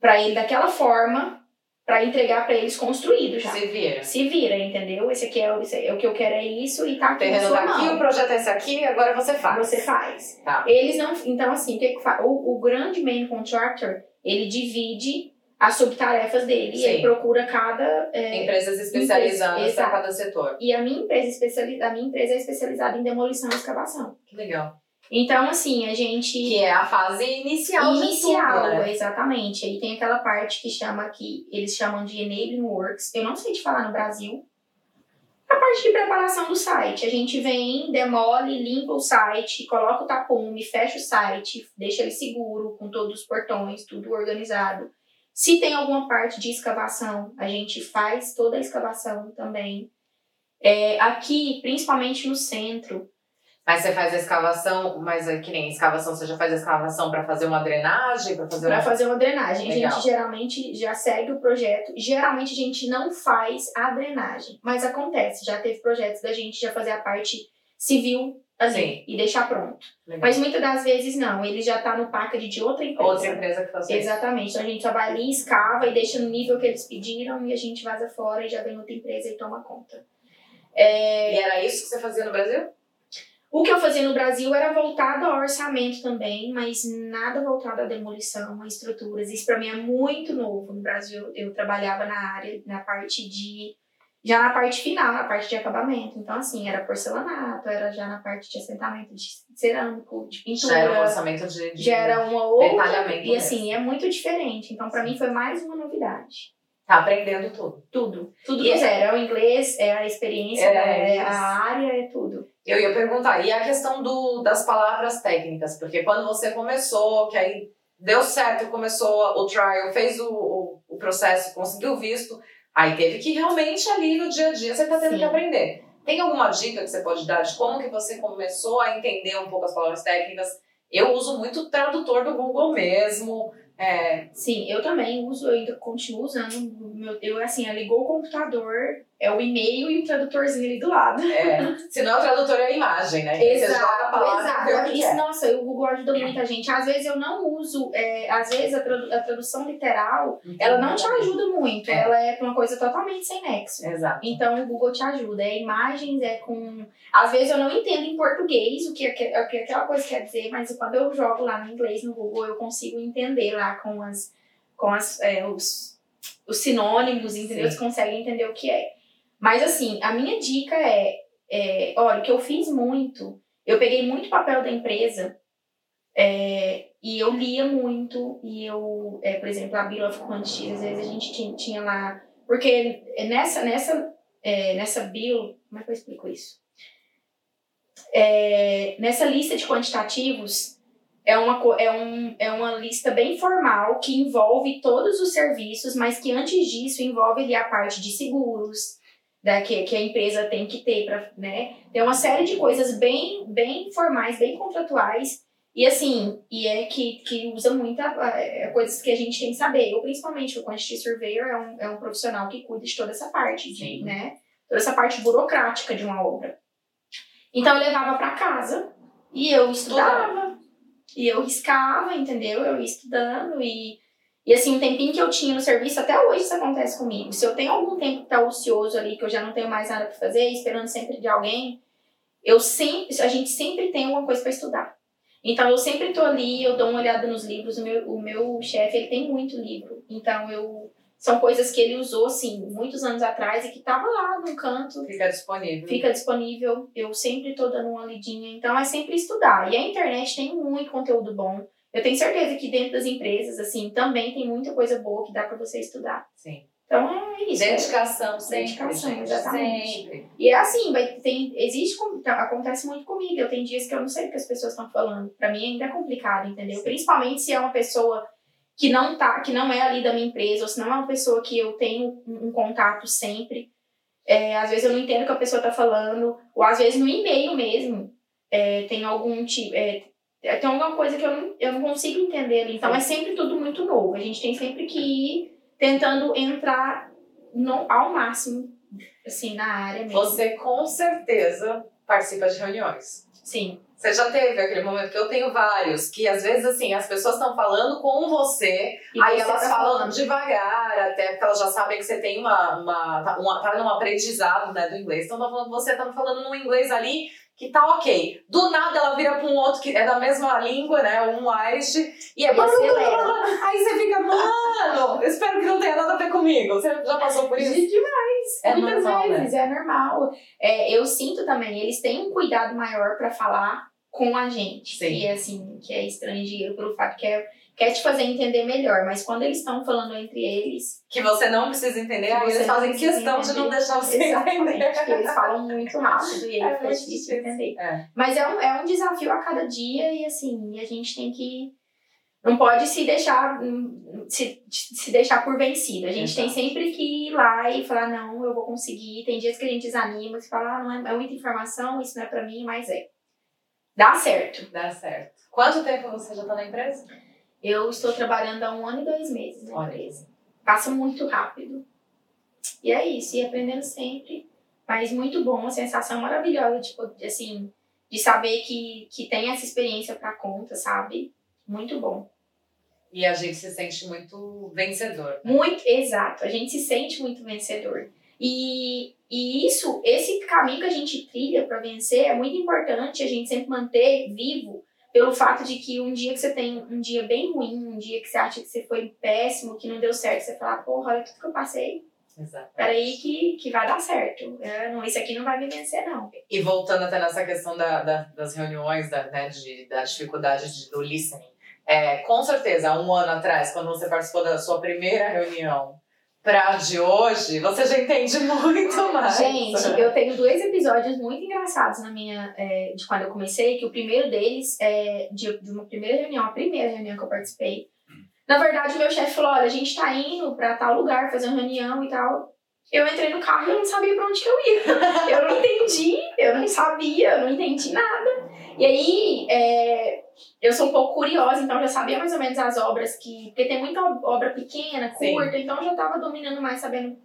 para ele daquela forma, para entregar para eles construído já. Se vira. Se vira, entendeu? Esse aqui é, esse é o que eu quero é isso e tá aqui. O terreno tá aqui, o projeto é esse aqui, agora você faz. Você faz. Tá. Eles não. Então, assim, o, o grande main contractor, ele divide as subtarefas dele Sim. e ele procura cada. é, Empresas especializadas Empresa, para exato. cada setor. e a minha empresa especiali- a minha empresa é especializada em demolição e escavação. Que legal. Então, assim, a gente. Que é a fase inicial, Inicial, tudo, né? exatamente. Aí tem aquela parte que chama que eles chamam de enabling works. Eu não sei te falar no Brasil. A parte de preparação do site. A gente vem, demole, limpa o site, coloca o tapume, fecha o site, deixa ele seguro, com todos os portões, tudo organizado. Se tem alguma parte de escavação, a gente faz toda a escavação também. É, aqui, principalmente no centro, Mas você faz a escavação, mas é que nem escavação, você já faz a escavação para fazer uma drenagem, para fazer uma... fazer uma drenagem. A Legal. gente geralmente já segue o projeto. Geralmente a gente não faz a drenagem, mas acontece. Já teve projetos da gente já fazer a parte civil ali Sim. e deixar pronto. Legal. Mas muitas das vezes não. Ele já tá no package de outra empresa. Outra empresa que faz isso. Exatamente. Então a gente vai ali, escava e deixa no nível que eles pediram e a gente vaza fora e já vem outra empresa e toma conta. E era isso que você fazia no Brasil? O que eu fazia no Brasil era voltado ao orçamento também, mas nada voltado à demolição, a estruturas. Isso para mim é muito novo. No Brasil eu trabalhava na área, na parte de. Já na parte final, na parte de acabamento. Então, assim, era porcelanato, era já na parte de assentamento de cerâmico, de pintura. Já era um orçamento de, de já era uma outra. E assim, é muito diferente. Então, para mim foi mais uma novidade. Tá aprendendo tudo. Tudo. Tudo do é- zero. É o inglês, é a experiência, É, é isso. a área, é tudo. Eu ia perguntar, e a questão do, das palavras técnicas? Porque quando você começou, que aí deu certo, começou o trial, fez o, o, o processo, conseguiu o visto, aí teve que realmente ali no dia a dia você tá tendo Sim. que aprender. Tem alguma dica que você pode dar de como que você começou a entender um pouco as palavras técnicas? Eu uso muito o tradutor do Google mesmo. É, Sim, eu também uso, eu ainda continuo usando. Meu, eu, assim, ligou o computador, é o e-mail e o tradutorzinho ali do lado. é, se não é o tradutor, é a imagem, né? Você joga a palavra e vê o que Isso, é. nossa, o Google ajuda muita gente. Às vezes eu não uso, é, às vezes a, tradu- a tradução literal, ela não te ajuda muito. É. Ela é uma coisa totalmente sem nexo. Exato. Então o Google te ajuda. É imagens, é com. Às vezes eu não entendo em português o que, o que aquela coisa quer dizer, mas quando eu jogo lá no inglês no Google, eu consigo entender lá com as, com as, é, os, os sinônimos, entendeu? Sim. Você consegue entender o que é. Mas assim, a minha dica é, é olha, o que eu fiz muito, eu peguei muito papel da empresa é, e eu lia muito, e eu, é, por exemplo, a Bill of Quantities, às vezes a gente tinha, tinha lá. Porque nessa, nessa, é, nessa Bill. Como é que eu explico isso? É, nessa lista de quantitativos, é uma, é, um, é uma lista bem formal que envolve todos os serviços, mas que antes disso envolve ali a parte de seguros, da, que, que a empresa tem que ter para, né? Tem uma série de coisas bem, bem formais, bem contratuais, e assim, e é que, que usa muita é, coisas que a gente tem que saber. Eu, principalmente, o Quantity Surveyor é um, é um profissional que cuida de toda essa parte, de, né? Toda essa parte burocrática de uma obra. Então, eu levava para casa e eu estudava. E eu riscava, entendeu? Eu ia estudando e... E assim, um tempinho que eu tinha no serviço, até hoje isso acontece comigo. Se eu tenho algum tempo que tá ocioso ali, que eu já não tenho mais nada para fazer, esperando sempre de alguém, eu sempre, a gente sempre tem alguma coisa para estudar. Então eu sempre tô ali, eu dou uma olhada nos livros. O meu, o meu chefe, ele tem muito livro. Então eu são coisas que ele usou assim muitos anos atrás e que tava lá no canto, Fica disponível. fica disponível. Eu sempre tô dando uma lidinha. Então é sempre estudar. E a internet tem muito conteúdo bom. Eu tenho certeza que dentro das empresas assim também tem muita coisa boa que dá para você estudar. Sim. Então é isso. Dedicação sempre, Dedicação, gente. exatamente. Sempre. E é assim, vai, tem, existe, tá, acontece muito comigo. Eu tenho dias que eu não sei o que as pessoas estão falando. Pra mim ainda é complicado, entendeu? Sim. Principalmente se é uma pessoa que não tá, que não é ali da minha empresa, ou se não é uma pessoa que eu tenho um, um contato sempre. É, às vezes eu não entendo o que a pessoa tá falando, ou às vezes no e-mail mesmo, é, tem algum tipo. É, tem alguma coisa que eu não, eu não consigo entender ali. Então é sempre tudo muito novo. A gente tem sempre que ir tentando entrar no, ao máximo, assim, na área mesmo. Você com certeza participa de reuniões. Sim. Você já teve aquele momento que eu tenho vários, que às vezes assim, as pessoas estão falando com você, E aí você elas tá falam falando. devagar, até porque elas já sabem que você tem uma, uma, tá- uma tá num aprendizado né, do inglês. Então tá falando, você tá falando num inglês ali que tá ok. Do nada ela vira pra um outro que é da mesma língua, né? Um Irish, e é acelera. Aí você fica, mano, eu espero que não tenha nada a ver comigo. Você já passou por isso? Demais. É Muitas normal, né? vezes, é normal. É, eu sinto também, eles têm um cuidado maior pra falar com a gente. Sim. Que é assim, que é estrangeiro, pelo fato que é, quer te fazer entender melhor. Mas quando eles estão falando entre eles, Que você não precisa entender, aí eles fazem questão de não entender. deixar você exatamente, entender. que eles falam muito rápido e aí É fica difícil de difícil. entender. É. Mas é um, é um desafio a cada dia e assim, a gente tem que. Não pode se deixar hum, se, se deixar por vencido. A gente tem Exato. sempre que ir lá e falar, não, eu vou conseguir. Tem dias que a gente desanima, que fala, ah, não é, é muita informação, isso não é pra mim, mas é. Dá certo. Dá certo. Quanto tempo você já tá na empresa? Eu estou trabalhando há um ano e dois meses na empresa. Passa muito rápido. E é isso, e aprendendo sempre. Mas muito bom, uma sensação maravilhosa, tipo, de, assim, de saber que, que tem essa experiência pra conta, sabe? Muito bom. E a gente se sente muito vencedor. Muito, exato. A gente se sente muito vencedor. E, e isso, esse caminho que a gente trilha para vencer é muito importante a gente sempre manter vivo pelo fato de que um dia que você tem um dia bem ruim, um dia que você acha que você foi péssimo, que não deu certo, você fala, porra, olha tudo que eu passei, Exato. peraí que, que vai dar certo. É, não, esse aqui não vai me vencer, não. E voltando até nessa questão da, da- das reuniões, da, né, de, da dificuldade de- do listening. É, com certeza, há um ano atrás, quando você participou da sua primeira reunião, pra de hoje, você já entende muito mais. Gente, eu tenho dois episódios muito engraçados na minha. é, de quando eu comecei, que o primeiro deles é de, de uma primeira reunião, a primeira reunião que eu participei. Na verdade, o meu chefe falou: olha, a gente tá indo pra tal lugar fazer uma reunião e tal. Eu entrei no carro e eu não sabia pra onde que eu ia. Eu não entendi, eu não sabia, eu não entendi nada. E aí, é, eu sou um pouco curiosa, então já sabia mais ou menos as obras que. Porque tem muita obra pequena, Sim. curta, então eu já tava dominando mais, sabendo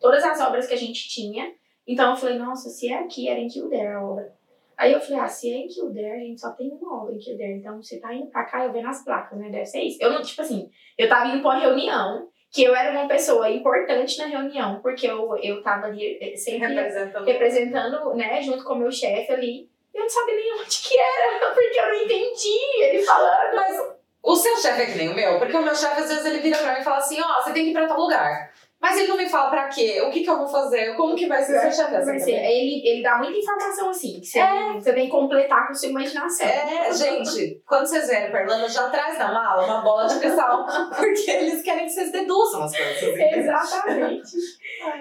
todas as obras que a gente tinha. Então eu falei, nossa, se é aqui, era em Kildare a obra. Aí eu falei, ah, se é em Kildare, a gente só tem uma obra em Kildare. Então você tá indo pra cá, eu vendo as placas, né? Deve ser isso. Eu não, tipo assim, eu tava indo pra uma reunião, que eu era uma pessoa importante na reunião, porque eu, eu tava ali eh, sempre Representando. representando, né, junto com o meu chefe ali. Eu não sabia nem onde que era, porque eu não entendi ele falando. Mas o seu chefe é que nem o meu, porque o meu chefe às vezes ele vira pra mim e fala assim: ó, você tem que ir pra tal lugar. Mas ele não me fala pra quê, o que que eu vou fazer, como que vai ser seu chefe assim ser- ele, ele dá muita informação assim, que você, É. você tem que completar com sua imaginação. É, gente, quando vocês vierem pra Irlanda, já traz na mala uma bola de cristal, porque eles querem que vocês deduzam as coisas. Exatamente.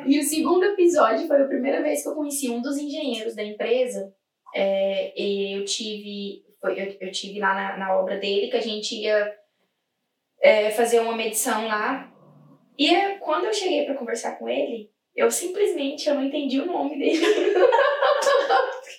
E o segundo episódio foi a primeira vez que eu conheci um dos engenheiros da empresa. É, e eu tive, foi- eu, eu tive lá na, na obra dele que a gente ia é, fazer uma medição lá. E é, quando eu cheguei para conversar com ele, eu simplesmente eu não entendi o nome dele.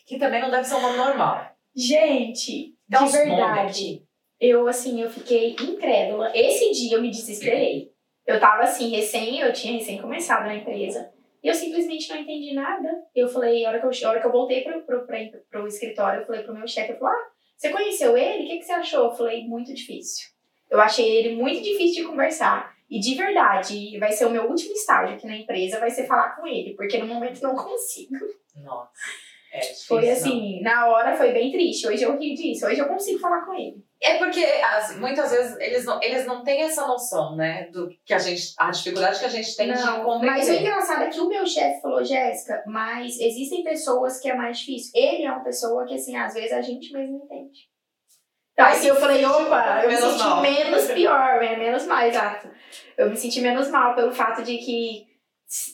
Que também não deve ser um nome normal. Gente, de verdade. eu assim, eu fiquei incrédula. Esse dia eu me desesperei. Eu tava assim, recém, eu tinha recém começado na empresa. E eu simplesmente não entendi nada. Eu falei, a hora que eu, hora que eu voltei pro, pro, pra, pro escritório, eu falei pro meu chefe, eu falei, ah, você conheceu ele? O que, que você achou? Eu falei, muito difícil. Eu achei ele muito difícil de conversar. E de verdade, vai ser o meu último estágio aqui na empresa, vai ser falar com ele, porque no momento não consigo. Nossa. É difícil, Foi não. assim, na hora foi bem triste. Hoje eu ri disso, hoje eu consigo falar com ele. É porque as- muitas vezes eles não, eles não têm essa noção, né? Do que a gente. A dificuldade que a gente tem de Não, compreender. mas o engraçado é que o meu chefe falou, Jéssica, mas existem pessoas que é mais difícil. Ele é uma pessoa que, assim, às vezes a gente mesmo entende. Então, Aí assim, eu falei, opa, eu me senti mal. menos pior, né? menos mal, exato. Eu me senti menos mal pelo fato de que,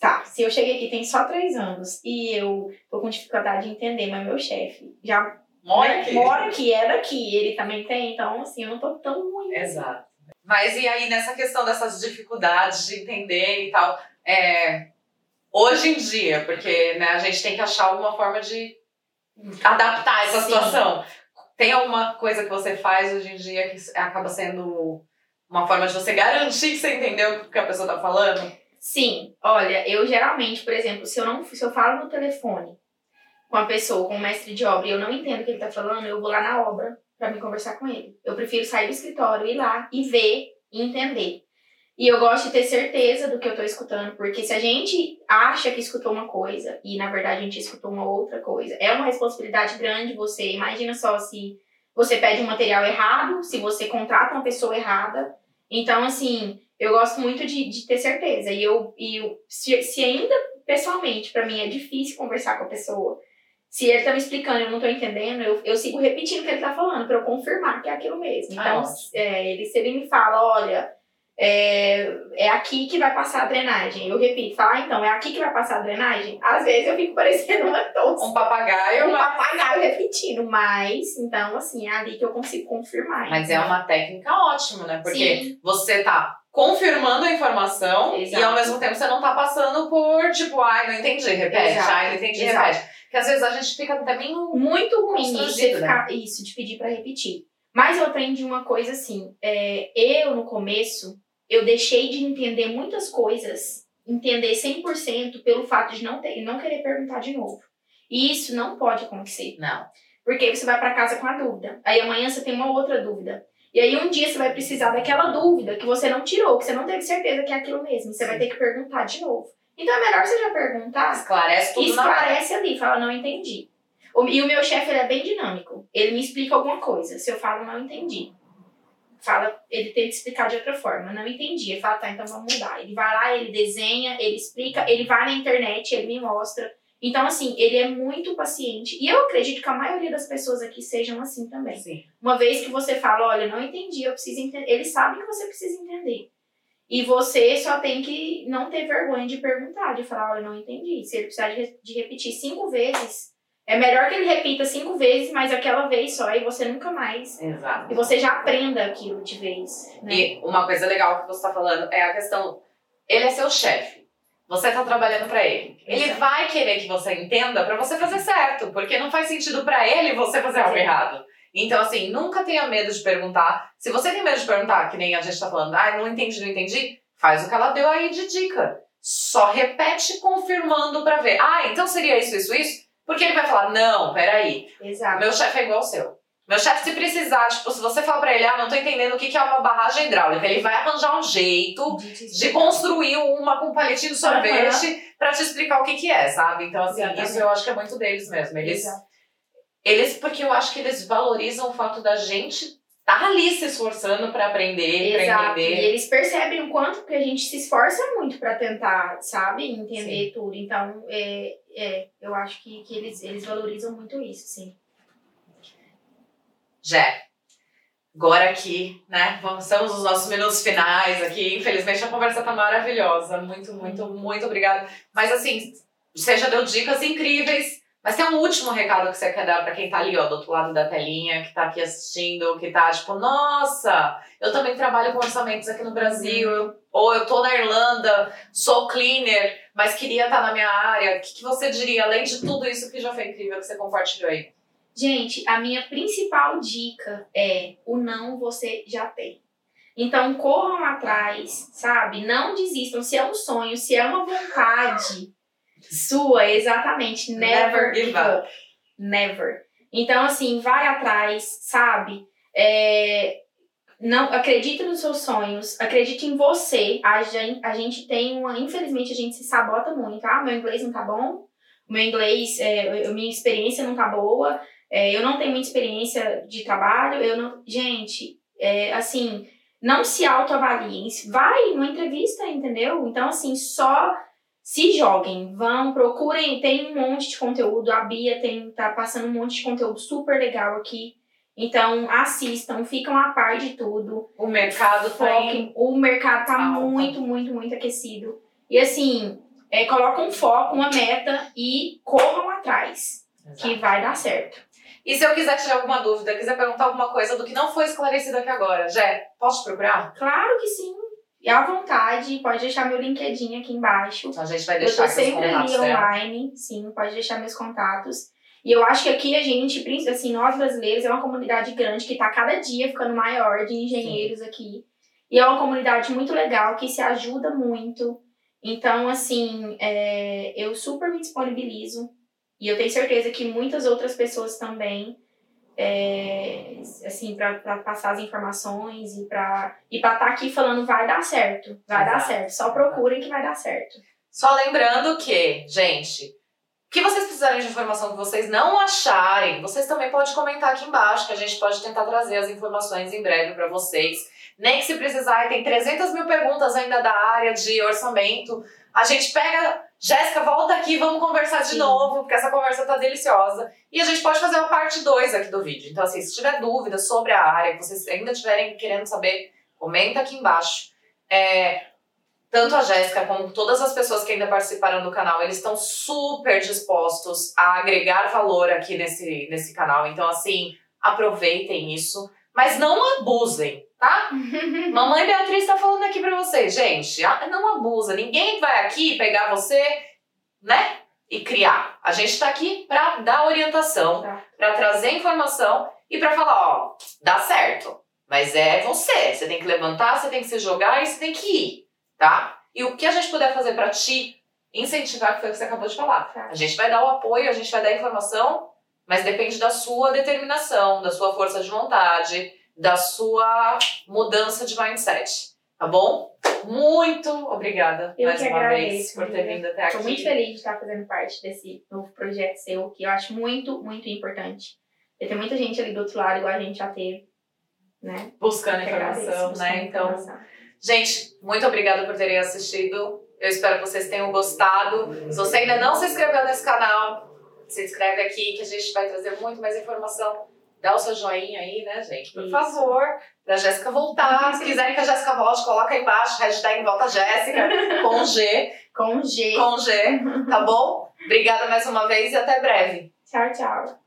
tá, se eu cheguei aqui tem só três anos e eu tô com dificuldade de entender, mas meu chefe já Mora né, aqui. mora aqui, é daqui, ele também tem, então, assim, eu não tô tão ruim. Exato. Mas e aí, nessa questão dessas dificuldades de entender e tal, é, hoje em dia, porque né, a gente tem que achar alguma forma de adaptar essa Sim. situação. Tem alguma coisa que você faz hoje em dia que acaba sendo uma forma de você garantir que você entendeu o que a pessoa tá falando? Sim, olha, eu geralmente, por exemplo, se eu não se eu falo no telefone com a pessoa, com o mestre de obra, e eu não entendo o que ele tá falando, eu vou lá na obra para me conversar com ele. Eu prefiro sair do escritório, ir lá e ver e entender. E eu gosto de ter certeza do que eu tô escutando, porque se a gente acha que escutou uma coisa e na verdade a gente escutou uma outra coisa, é uma responsabilidade grande você. Imagina só se você pede um material errado, se você contrata uma pessoa errada. Então, assim, eu gosto muito de, de ter certeza. E eu, e eu se, se ainda pessoalmente para mim é difícil conversar com a pessoa, se ele tá me explicando e eu não tô entendendo, eu, eu sigo repetindo o que ele tá falando para eu confirmar que é aquilo mesmo. Ah, Então, é, ele, se ele me fala, olha, é, é aqui que vai passar a drenagem. Eu repito, fala, ah, então, é aqui que vai passar a drenagem? Às vezes eu fico parecendo uma tosca. Um papagaio, Um papagaio repetindo, mas, então, assim, é ali que eu consigo confirmar. Mas é entendeu? uma técnica ótima, né? Porque Sim. você tá confirmando a informação Exato. e ao mesmo tempo você não tá passando por, tipo, ai, não entendi, repete, Exato. ai, não entendi, Exato. repete. Porque às vezes a gente fica meio... muito ruim isso, Constrangido, você ficar, isso, de pedir pra repetir. Mas eu aprendi uma coisa assim, é, eu no começo, eu deixei de entender muitas coisas, entender 100% pelo fato de não, ter, não querer perguntar de novo. E isso não pode acontecer. Não. Porque você vai pra casa com a dúvida. Aí amanhã você tem uma outra dúvida. E aí um dia você vai precisar daquela dúvida que você não tirou, que você não teve certeza que é aquilo mesmo. Você vai ter que perguntar de novo. Então é melhor você já perguntar Esclarece tudo esclarece ali, fala, não entendi. E o meu chefe, é bem dinâmico. Ele me explica alguma coisa. Se eu falo, não entendi. Fala, ele tenta explicar de outra forma. Não entendi. Ele fala, tá, então vamos mudar. Ele vai lá, ele desenha, ele explica, ele vai na internet, ele me mostra. Então, assim, ele é muito paciente. E eu acredito que a maioria das pessoas aqui sejam assim também. Sim. Uma vez que você fala, olha, não entendi, eu preciso entender. Ele sabe que você precisa entender. E você só tem que não ter vergonha de perguntar, de falar, olha, não entendi. Se ele precisar de, re- de repetir cinco vezes, é melhor que ele repita cinco vezes, mas aquela vez só, e você nunca mais. Exato. E você já aprenda aquilo de vez. Né? E uma coisa legal que você tá falando é a questão. Ele é seu chefe. Você tá trabalhando pra ele. Ele vai querer que você entenda pra você fazer certo, porque não faz sentido pra ele você fazer algo Sim. errado. Então, assim, nunca tenha medo de perguntar. Se você tem medo de perguntar, que nem a gente tá falando, ah, não entendi, não entendi, faz o que ela deu aí de dica. Só repete confirmando pra ver. Ah, então seria isso, isso, isso? Porque ele vai falar, não, peraí, Exato. meu chefe é igual ao seu. Meu chefe, se precisar, tipo, se você falar pra ele, ah, não tô entendendo o que que é uma barragem hidráulica, ele vai arranjar um jeito de construir uma com palitinho de sorvete pra te explicar o que que é, sabe? Então, assim, Exatamente. isso eu acho que é muito deles mesmo. Eles, Exato. eles, porque eu acho que eles valorizam o fato da gente tá ali se esforçando pra aprender, pra Exato. E entender. eles percebem o quanto que a gente se esforça muito pra tentar, sabe, entender tudo. Então, é, é, eu acho que, que eles, eles valorizam muito isso, sim. Jé, agora aqui, né, estamos nos nossos minutos finais aqui. Infelizmente a conversa tá maravilhosa. Muito, muito, muito obrigada. Mas assim, você já deu dicas incríveis. Mas tem um último recado que você quer dar pra quem tá ali, ó, do outro lado da telinha, que tá aqui assistindo, que tá tipo, nossa, eu também trabalho com orçamentos aqui no Brasil, ou eu tô na Irlanda, sou cleaner, mas queria estar na minha área. O que, que você diria, além de tudo isso que já foi incrível que você compartilhou aí? Gente, a minha principal dica é o não você já tem. Então corram atrás, sabe? Não desistam. Se é um sonho, se é uma vontade sua, exatamente. Never, Never give give up. Never. Então, assim, vai atrás, sabe? É, não acredite nos seus sonhos, acredite em você. A gente, a gente tem uma. Infelizmente, a gente se sabota muito. Ah, meu inglês não tá bom. Meu inglês, é, minha experiência não tá boa. É, eu não tenho muita experiência de trabalho. Eu não. Gente, é, assim, não se autoavaliem. Vai numa entrevista, entendeu? Então, assim, só se joguem, vão, procurem, tem um monte de conteúdo, a Bia tem, tá passando um monte de conteúdo super legal aqui. Então, assistam, ficam a par de tudo. O mercado tá em Foquem, o mercado tá Alta. muito, muito, muito aquecido. E assim, é, colocam um foco, uma meta e corram atrás, que vai dar certo. E se eu quiser tirar alguma dúvida, quiser perguntar alguma coisa do que não foi esclarecido aqui agora, Jé, posso te procurar? Claro que sim. E à vontade, pode deixar meu LinkedIn aqui embaixo. Então a gente vai Eu deixar tô aqui os sempre ali dela. online, sim, pode deixar meus contatos. E eu acho que aqui a gente, assim, nós brasileiros, é uma comunidade grande que está cada dia ficando maior de engenheiros Sim. aqui. E é uma comunidade muito legal, que se ajuda muito. Então, assim, é, eu super me disponibilizo. E eu tenho certeza que muitas outras pessoas também, é, assim, para passar as informações e para e estar tá aqui falando vai dar certo, vai Exato. dar certo. Só procurem que vai dar certo. Só lembrando que, gente, que vocês precisarem de informação que vocês não acharem, vocês também podem comentar aqui embaixo, que a gente pode tentar trazer as informações em breve para vocês. Nem que se precisar, tem 300 mil perguntas ainda da área de orçamento. A gente pega, Jéssica, volta aqui, vamos conversar de Sim. novo, porque essa conversa tá deliciosa. E a gente pode fazer uma parte 2 aqui do vídeo. Então, assim, se tiver dúvidas sobre a área, que vocês ainda estiverem querendo saber, comenta aqui embaixo. É, tanto a Jéssica como todas as pessoas que ainda participaram do canal, eles estão super dispostos a agregar valor aqui nesse, nesse canal. Então, assim, aproveitem isso, mas não abusem, tá? Mamãe Beatriz está falando aqui para vocês, gente, não abusa. Ninguém vai aqui pegar você, né? E criar. A gente está aqui para dar orientação, tá. para trazer informação e para falar, ó, dá certo. Mas é você. Você tem que levantar, você tem que se jogar e você tem que ir tá? E o que a gente puder fazer para te incentivar, que foi o que você acabou de falar. Tá. A gente vai dar o apoio, a gente vai dar a informação, mas depende da sua determinação, da sua força de vontade, da sua mudança de mindset. Tá bom? Muito obrigada eu mais uma agradeço, vez por ter vindo até aqui. Estou muito feliz de estar fazendo parte desse novo projeto seu, que eu acho muito, muito importante. E tem muita gente ali do outro lado, igual a gente já teve, né? Buscando informação, né? Então. Informação. Gente, muito obrigada por terem assistido. Eu espero que vocês tenham gostado. Se você ainda não se inscreveu nesse canal, se inscreve aqui que a gente vai trazer muito mais informação. Dá o seu joinha aí, né, gente? Por Isso. favor, pra Jéssica voltar. Se quiserem que a Jéssica volte, coloca aí embaixo, hashtag volta Jéssica, com G. Com G. Com G, tá bom? Obrigada mais uma vez e até breve. Tchau, tchau.